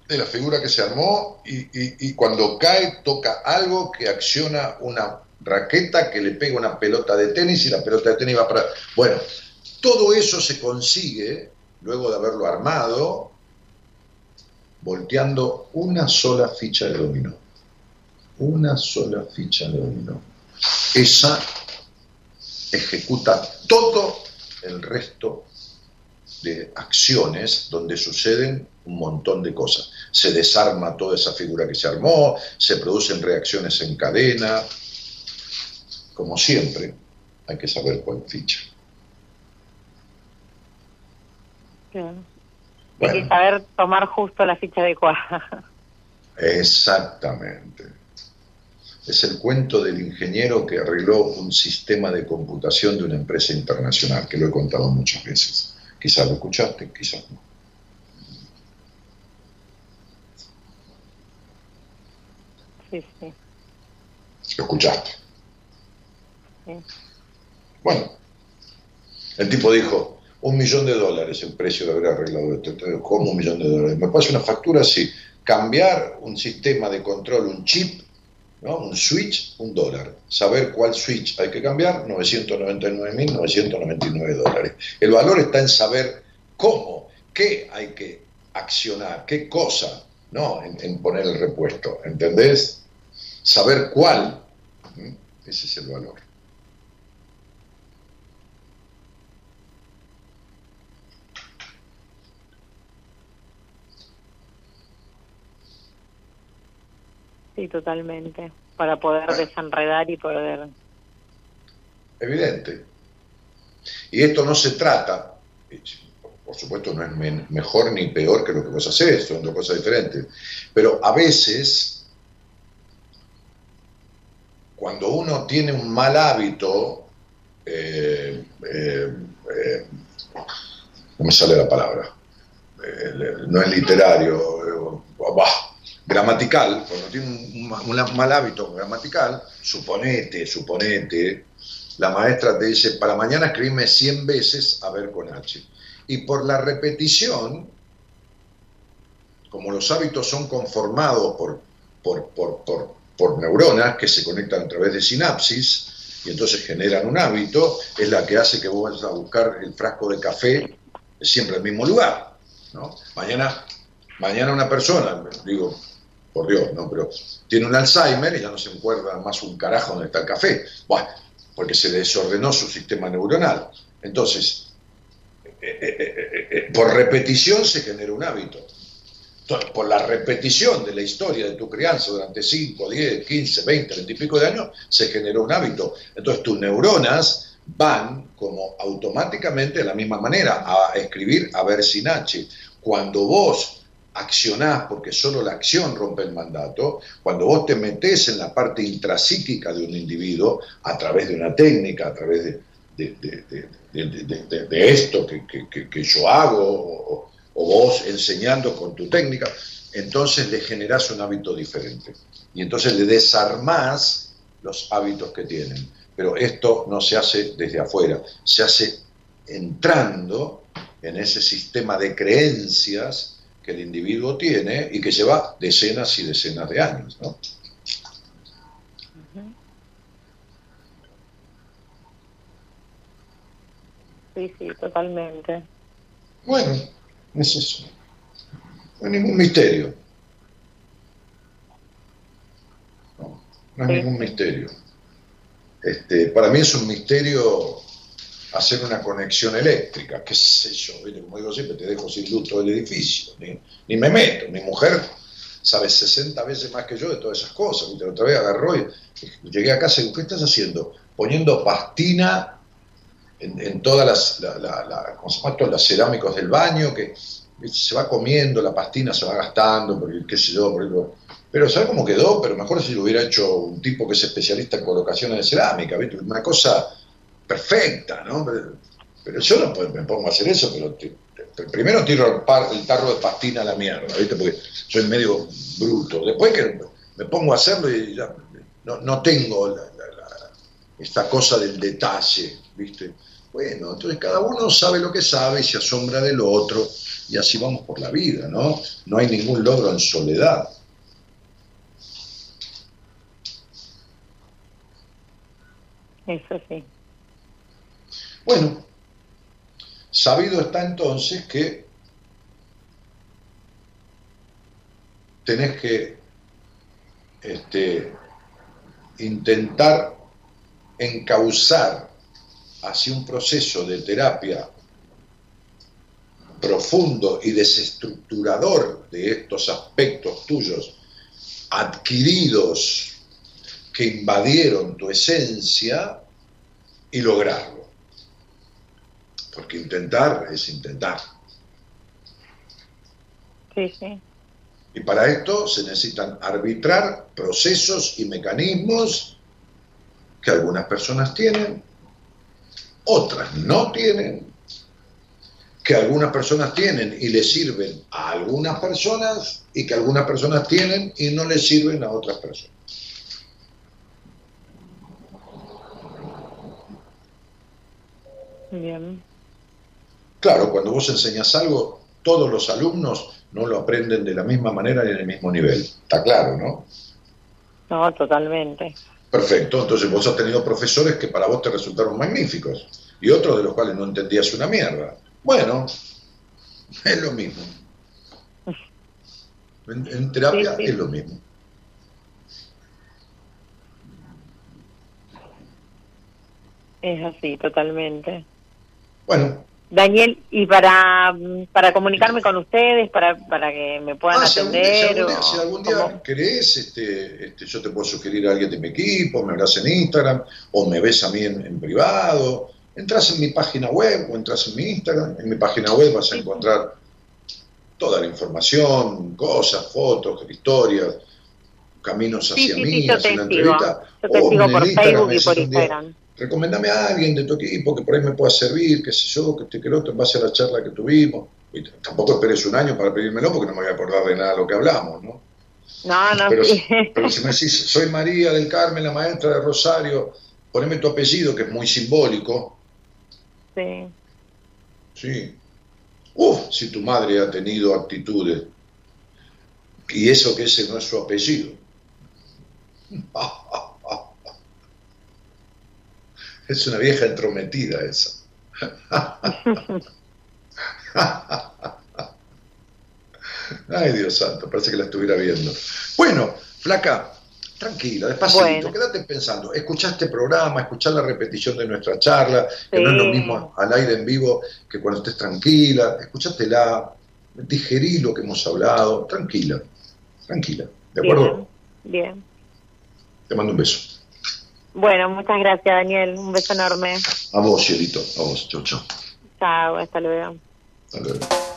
de la figura que se armó y, y, cuando cae toca algo que acciona una raqueta que le pega una pelota de tenis y la pelota de tenis va para... Bueno, todo eso se consigue, luego de haberlo armado, volteando una sola ficha de dominó. Una sola ficha de dominó. Esa ejecuta todo el resto de acciones donde suceden un montón de cosas. Se desarma toda esa figura que se armó, se producen reacciones en cadena. Como siempre, hay que saber cuál ficha. Hay que saber tomar justo la ficha adecuada. Exactamente. Es el cuento del ingeniero que arregló un sistema de computación de una empresa internacional, que lo he contado muchas veces. Quizás lo escuchaste, quizás no. Sí, sí. ¿Lo escuchaste? Sí. Bueno, el tipo dijo, un millón de dólares el precio de haber arreglado esto. ¿cómo un millón de dólares? Me pasa una factura así. Cambiar un sistema de control, un chip, ¿no? un switch, un dólar. Saber cuál switch hay que cambiar, 999.999 dólares. El valor está en saber cómo, qué hay que accionar, qué cosa, ¿no? En, en poner el repuesto. ¿Entendés? Saber cuál. Ese es el valor. Sí, totalmente. Para poder desenredar y poder... Evidente. Y esto no se trata, por supuesto no es mejor ni peor que lo que vos haces, son dos cosas diferentes, pero a veces, cuando uno tiene un mal hábito, eh, eh, eh, no me sale la palabra, no es literario, bah, gramatical, cuando tiene un, mal hábito gramatical, suponete, suponete, la maestra te dice, para mañana escribime 100 veces a ver con H. Y por la repetición, como los hábitos son conformados por, por, por, por neuronas que se conectan a través de sinapsis, y entonces generan un hábito, es la que hace que vos vayas a buscar el frasco de café siempre al mismo lugar. ¿no? Mañana, mañana una persona, digo, por Dios, ¿no? Pero tiene un Alzheimer y ya no se acuerda más un carajo donde está el café. Bueno, porque se desordenó su sistema neuronal. Entonces, eh, eh, eh, por repetición se genera un hábito. Entonces, por la repetición de la historia de tu crianza durante 5, 10, 15, 20, 20 y pico de años, se generó un hábito. Entonces, tus neuronas van como automáticamente de la misma manera a escribir a ver sin H. Cuando vos accionás, porque solo la acción rompe el mandato, cuando vos te metés en la parte intrapsíquica de un individuo a través de una técnica, a través de, de, esto que, yo hago, o, vos enseñando con tu técnica, entonces le generás un hábito diferente. Y entonces le desarmás los hábitos que tienen. Pero esto no se hace desde afuera, se hace entrando en ese sistema de creencias que el individuo tiene y que lleva decenas y decenas de años. ¿no? Sí, sí, totalmente. Bueno, es eso. No hay ningún misterio. No, no hay ningún misterio. Este, para mí es un misterio hacer una conexión eléctrica, qué sé yo, como digo siempre, te dejo sin luz todo el edificio, ni, me meto, mi mujer sabe 60 veces más que yo de todas esas cosas, la otra vez agarró y, llegué a casa y digo, ¿qué estás haciendo? Poniendo pastina en, todas las, la, las cerámicos del baño, que se va comiendo, la pastina se va gastando, porque qué sé yo, por pero ¿sabes cómo quedó? Pero mejor si lo hubiera hecho un tipo que es especialista en colocaciones de cerámica, ¿viste? Una cosa perfecta, ¿no? Pero, yo no me pongo a hacer eso, pero primero tiro el, tarro de pastina a la mierda, ¿viste? Porque soy medio bruto. Después que me pongo a hacerlo y ya no, tengo esta cosa del detalle, ¿viste? Bueno, entonces cada uno sabe lo que sabe y se asombra del otro y así vamos por la vida, ¿no? No hay ningún logro en soledad. Eso sí. Bueno, sabido está entonces que tenés que este, intentar encauzar hacia un proceso de terapia profundo y desestructurador de estos aspectos tuyos adquiridos que invadieron tu esencia y lograrlo. Porque intentar es intentar. Sí, sí. Y para esto se necesitan arbitrar procesos y mecanismos que algunas personas tienen, otras no tienen, que algunas personas tienen y le sirven a algunas personas y que algunas personas tienen y no le sirven a otras personas. Bien. Claro, cuando vos enseñas algo, todos los alumnos no lo aprenden de la misma manera ni en el mismo nivel. Está claro, ¿no? No, totalmente. Perfecto, entonces vos has tenido profesores que para vos te resultaron magníficos y otros de los cuales no entendías una mierda. Bueno, es lo mismo. En, terapia es lo mismo. Es así, totalmente. Bueno, Daniel, y para, para comunicarme con ustedes, para, para que me puedan ah, atender. Si algún día, querés, este, este, yo te puedo sugerir a alguien de mi equipo, me hablas en Instagram, o me ves a mí en, privado. Entras en mi página web o entras en mi Instagram. En mi página web vas a encontrar toda la información, cosas, fotos, historias, caminos hacia mí, hacia la entrevista. Yo te sigo por Facebook y por Instagram recomendame a alguien de tu equipo que por ahí me pueda servir, qué sé yo, que este que el otro, en base a la charla que tuvimos. Y tampoco esperes un año para pedírmelo porque no me voy a acordar de nada de lo que hablamos, ¿no? No, no, pero, pero si me decís, soy María del Carmen, la maestra de Rosario, poneme tu apellido, que es muy simbólico. Sí. Sí. Uf, si tu madre ha tenido actitudes. Y eso que ese no es su apellido. Es una vieja entrometida esa. Ay, Dios santo, parece que la estuviera viendo. Bueno, flaca, tranquila, despacito, quédate pensando. Escuchaste este programa, escuchá la repetición de nuestra charla, que no es lo mismo al aire en vivo que cuando estés tranquila. Escuchátela, digerí lo que hemos hablado, tranquila, tranquila. ¿De acuerdo? Bien. bien. Te mando un beso. Bueno, muchas gracias, Daniel. Un beso enorme. A vos, cielito. A vos. Chau, chau. Chao, hasta luego. Hasta luego.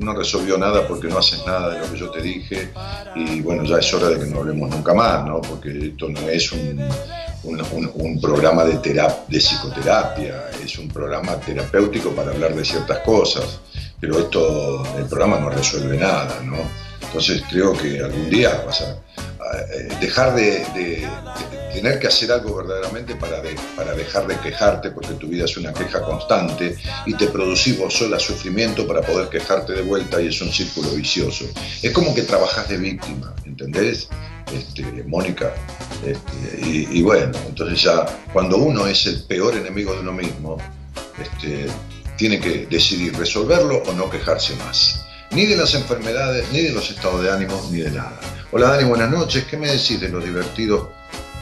no resolvió nada porque no haces nada de lo que yo te dije y bueno, ya es hora de que no hablemos nunca más, ¿no? Porque esto no es un, un, programa de, de psicoterapia, es un programa terapéutico para hablar de ciertas cosas, pero esto, el programa no resuelve nada, ¿no? Entonces creo que algún día vas a, dejar de tener que hacer algo verdaderamente para, para dejar de quejarte, porque tu vida es una queja constante y te producís vos sola sufrimiento para poder quejarte de vuelta y es un círculo vicioso. Es como que trabajas de víctima, ¿entendés? Este, Mónica. Este, y, bueno, entonces ya cuando uno es el peor enemigo de uno mismo, este, tiene que decidir resolverlo o no quejarse más. Ni de las enfermedades, ni de los estados de ánimo, ni de nada. Hola Dani, buenas noches. ¿Qué me decís de los divertidos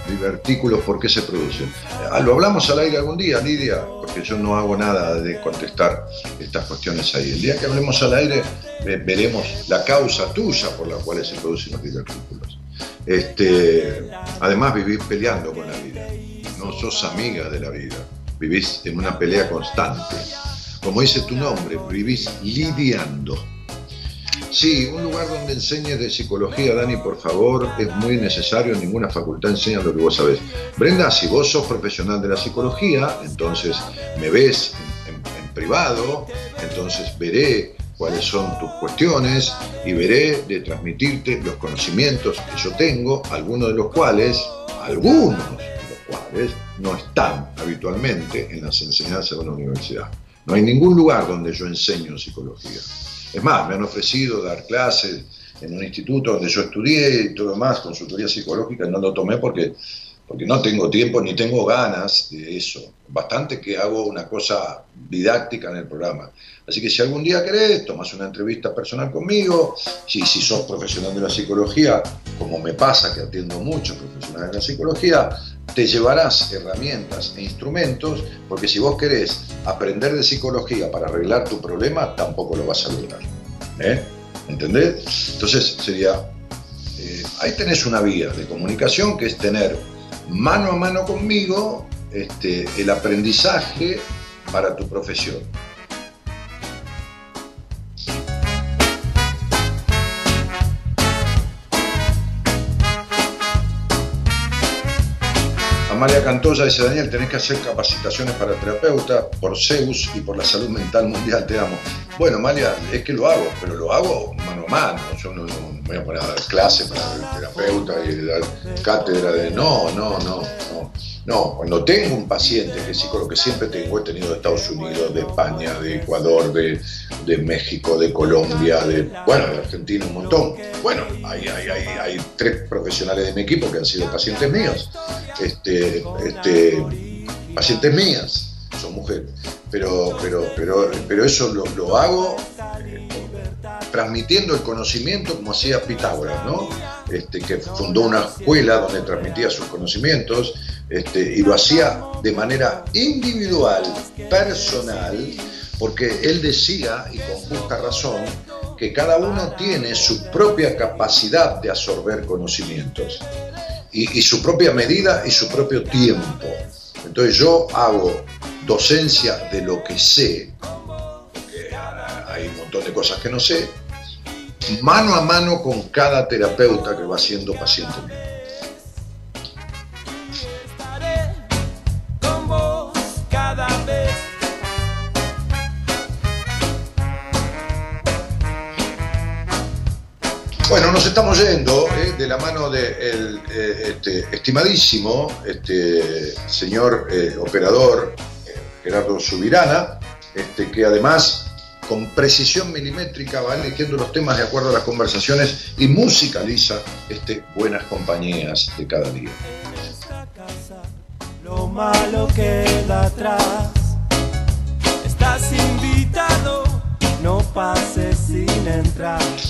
divertículos, ¿por qué se producen? Ah, lo hablamos al aire algún día, Lidia, porque yo no hago nada de contestar estas cuestiones ahí. El día que hablemos al aire veremos la causa tuya por la cual se producen los divertículos. Este, además vivís peleando con la vida, no sos amiga de la vida, vivís en una pelea constante. Como dice tu nombre, vivís lidiando Sí, un lugar donde enseñes de psicología, Dani, por favor, es muy necesario. Ninguna facultad enseña lo que vos sabés. Brenda, si vos sos profesional de la psicología, entonces me ves en, privado, entonces veré cuáles son tus cuestiones y veré de transmitirte los conocimientos que yo tengo, algunos de los cuales, algunos de los cuales no están habitualmente en las enseñanzas de una universidad. No hay ningún lugar donde yo enseño psicología. Es más, me han ofrecido dar clases en un instituto donde yo estudié y todo más, consultoría psicológica, no lo tomé porque, porque no tengo tiempo ni tengo ganas de eso. Bastante que hago una cosa didáctica en el programa. Así que si algún día querés, tomas una entrevista personal conmigo, si, si sos profesional de la psicología, como me pasa que atiendo muchos profesionales de la psicología, te llevarás herramientas e instrumentos, porque si vos querés aprender de psicología para arreglar tu problema, tampoco lo vas a lograr. ¿eh? ¿Entendés? Entonces sería, eh, ahí tenés una vía de comunicación que es tener mano a mano conmigo este, el aprendizaje para tu profesión. María Cantoya dice, Daniel, tenés que hacer capacitaciones para terapeuta por Zeus y por la salud mental mundial, te amo. Bueno, María, es que lo hago, pero lo hago mano a mano. Yo no, voy a poner a dar clase para el terapeuta y dar cátedra de... No, no, no, no. No, cuando tengo un paciente, que con lo que siempre tengo, he tenido de Estados Unidos, de España, de Ecuador, de, de México, de Colombia, de, bueno, de Argentina un montón. Bueno, hay, hay, hay, hay tres profesionales de mi equipo que han sido pacientes míos, este, este, pacientes mías, son mujeres. Pero, pero, pero, pero eso lo, lo hago eh, transmitiendo el conocimiento como hacía Pitágoras, ¿no? Este, que fundó una escuela donde transmitía sus conocimientos este, y lo hacía de manera individual, personal, porque él decía, y con justa razón, que cada uno tiene su propia capacidad de absorber conocimientos y, y su propia medida y su propio tiempo. Entonces yo hago docencia de lo que sé, porque hay un montón de cosas que no sé, mano a mano con cada terapeuta que va siendo paciente mío. Bueno, nos estamos yendo eh, de la mano del este, estimadísimo este, señor eh, operador eh, Gerardo Subirana, este, que además con precisión milimétrica va eligiendo los temas de acuerdo a las conversaciones y musicaliza este, buenas compañías de cada día. Esta casa, lo malo queda atrás.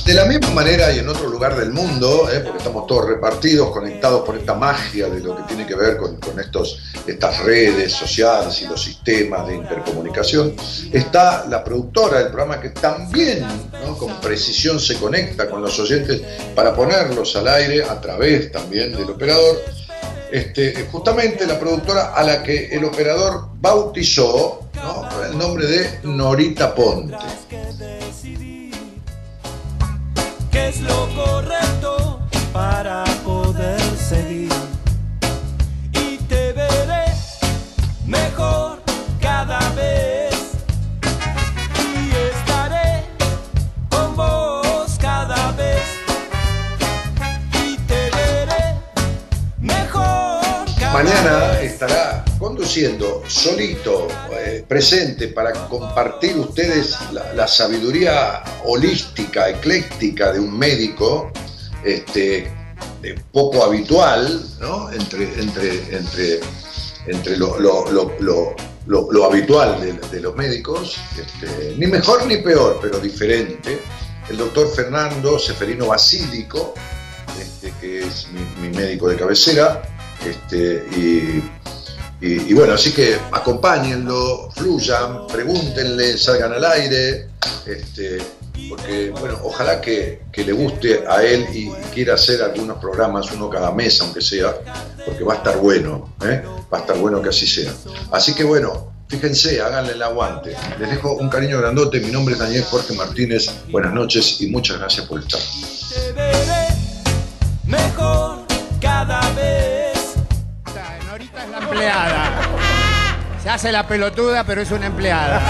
De la misma manera y en otro lugar del mundo, eh, porque estamos todos repartidos, conectados por esta magia de lo que tiene que ver con, estos, estas redes sociales y los sistemas de intercomunicación, está la productora del programa que también ¿no? con precisión se conecta con los oyentes para ponerlos al aire a través también del operador. Este, justamente la productora a la que el operador bautizó ¿no? el nombre de Norita Ponte. Qué es lo correcto para poder seguir. Y te veré mejor cada vez. Y estaré con vos cada vez. Y te veré mejor cada Mañana vez. estará conduciendo solito, eh, presente para compartir ustedes la, sabiduría holística, ecléctica de un médico, este, poco habitual, ¿no? Entre, entre, entre, entre lo, lo- lo- lo- habitual de, los médicos, este, ni mejor ni peor, pero diferente. El doctor Fernando Seferino Basílico, este, que es mi, mi médico de cabecera, este, y, y- bueno, así que acompáñenlo, fluyan, pregúntenle, salgan al aire, este, porque bueno, ojalá que, que le guste a él y, quiera hacer algunos programas, uno cada mes, aunque sea, porque va a estar bueno, ¿eh? va a estar bueno que así sea. Así que bueno, fíjense, háganle el aguante. Les dejo un cariño grandote, mi nombre es Daniel Jorge Martínez, buenas noches y muchas gracias por estar. Se hace la pelotuda, pero es una empleada.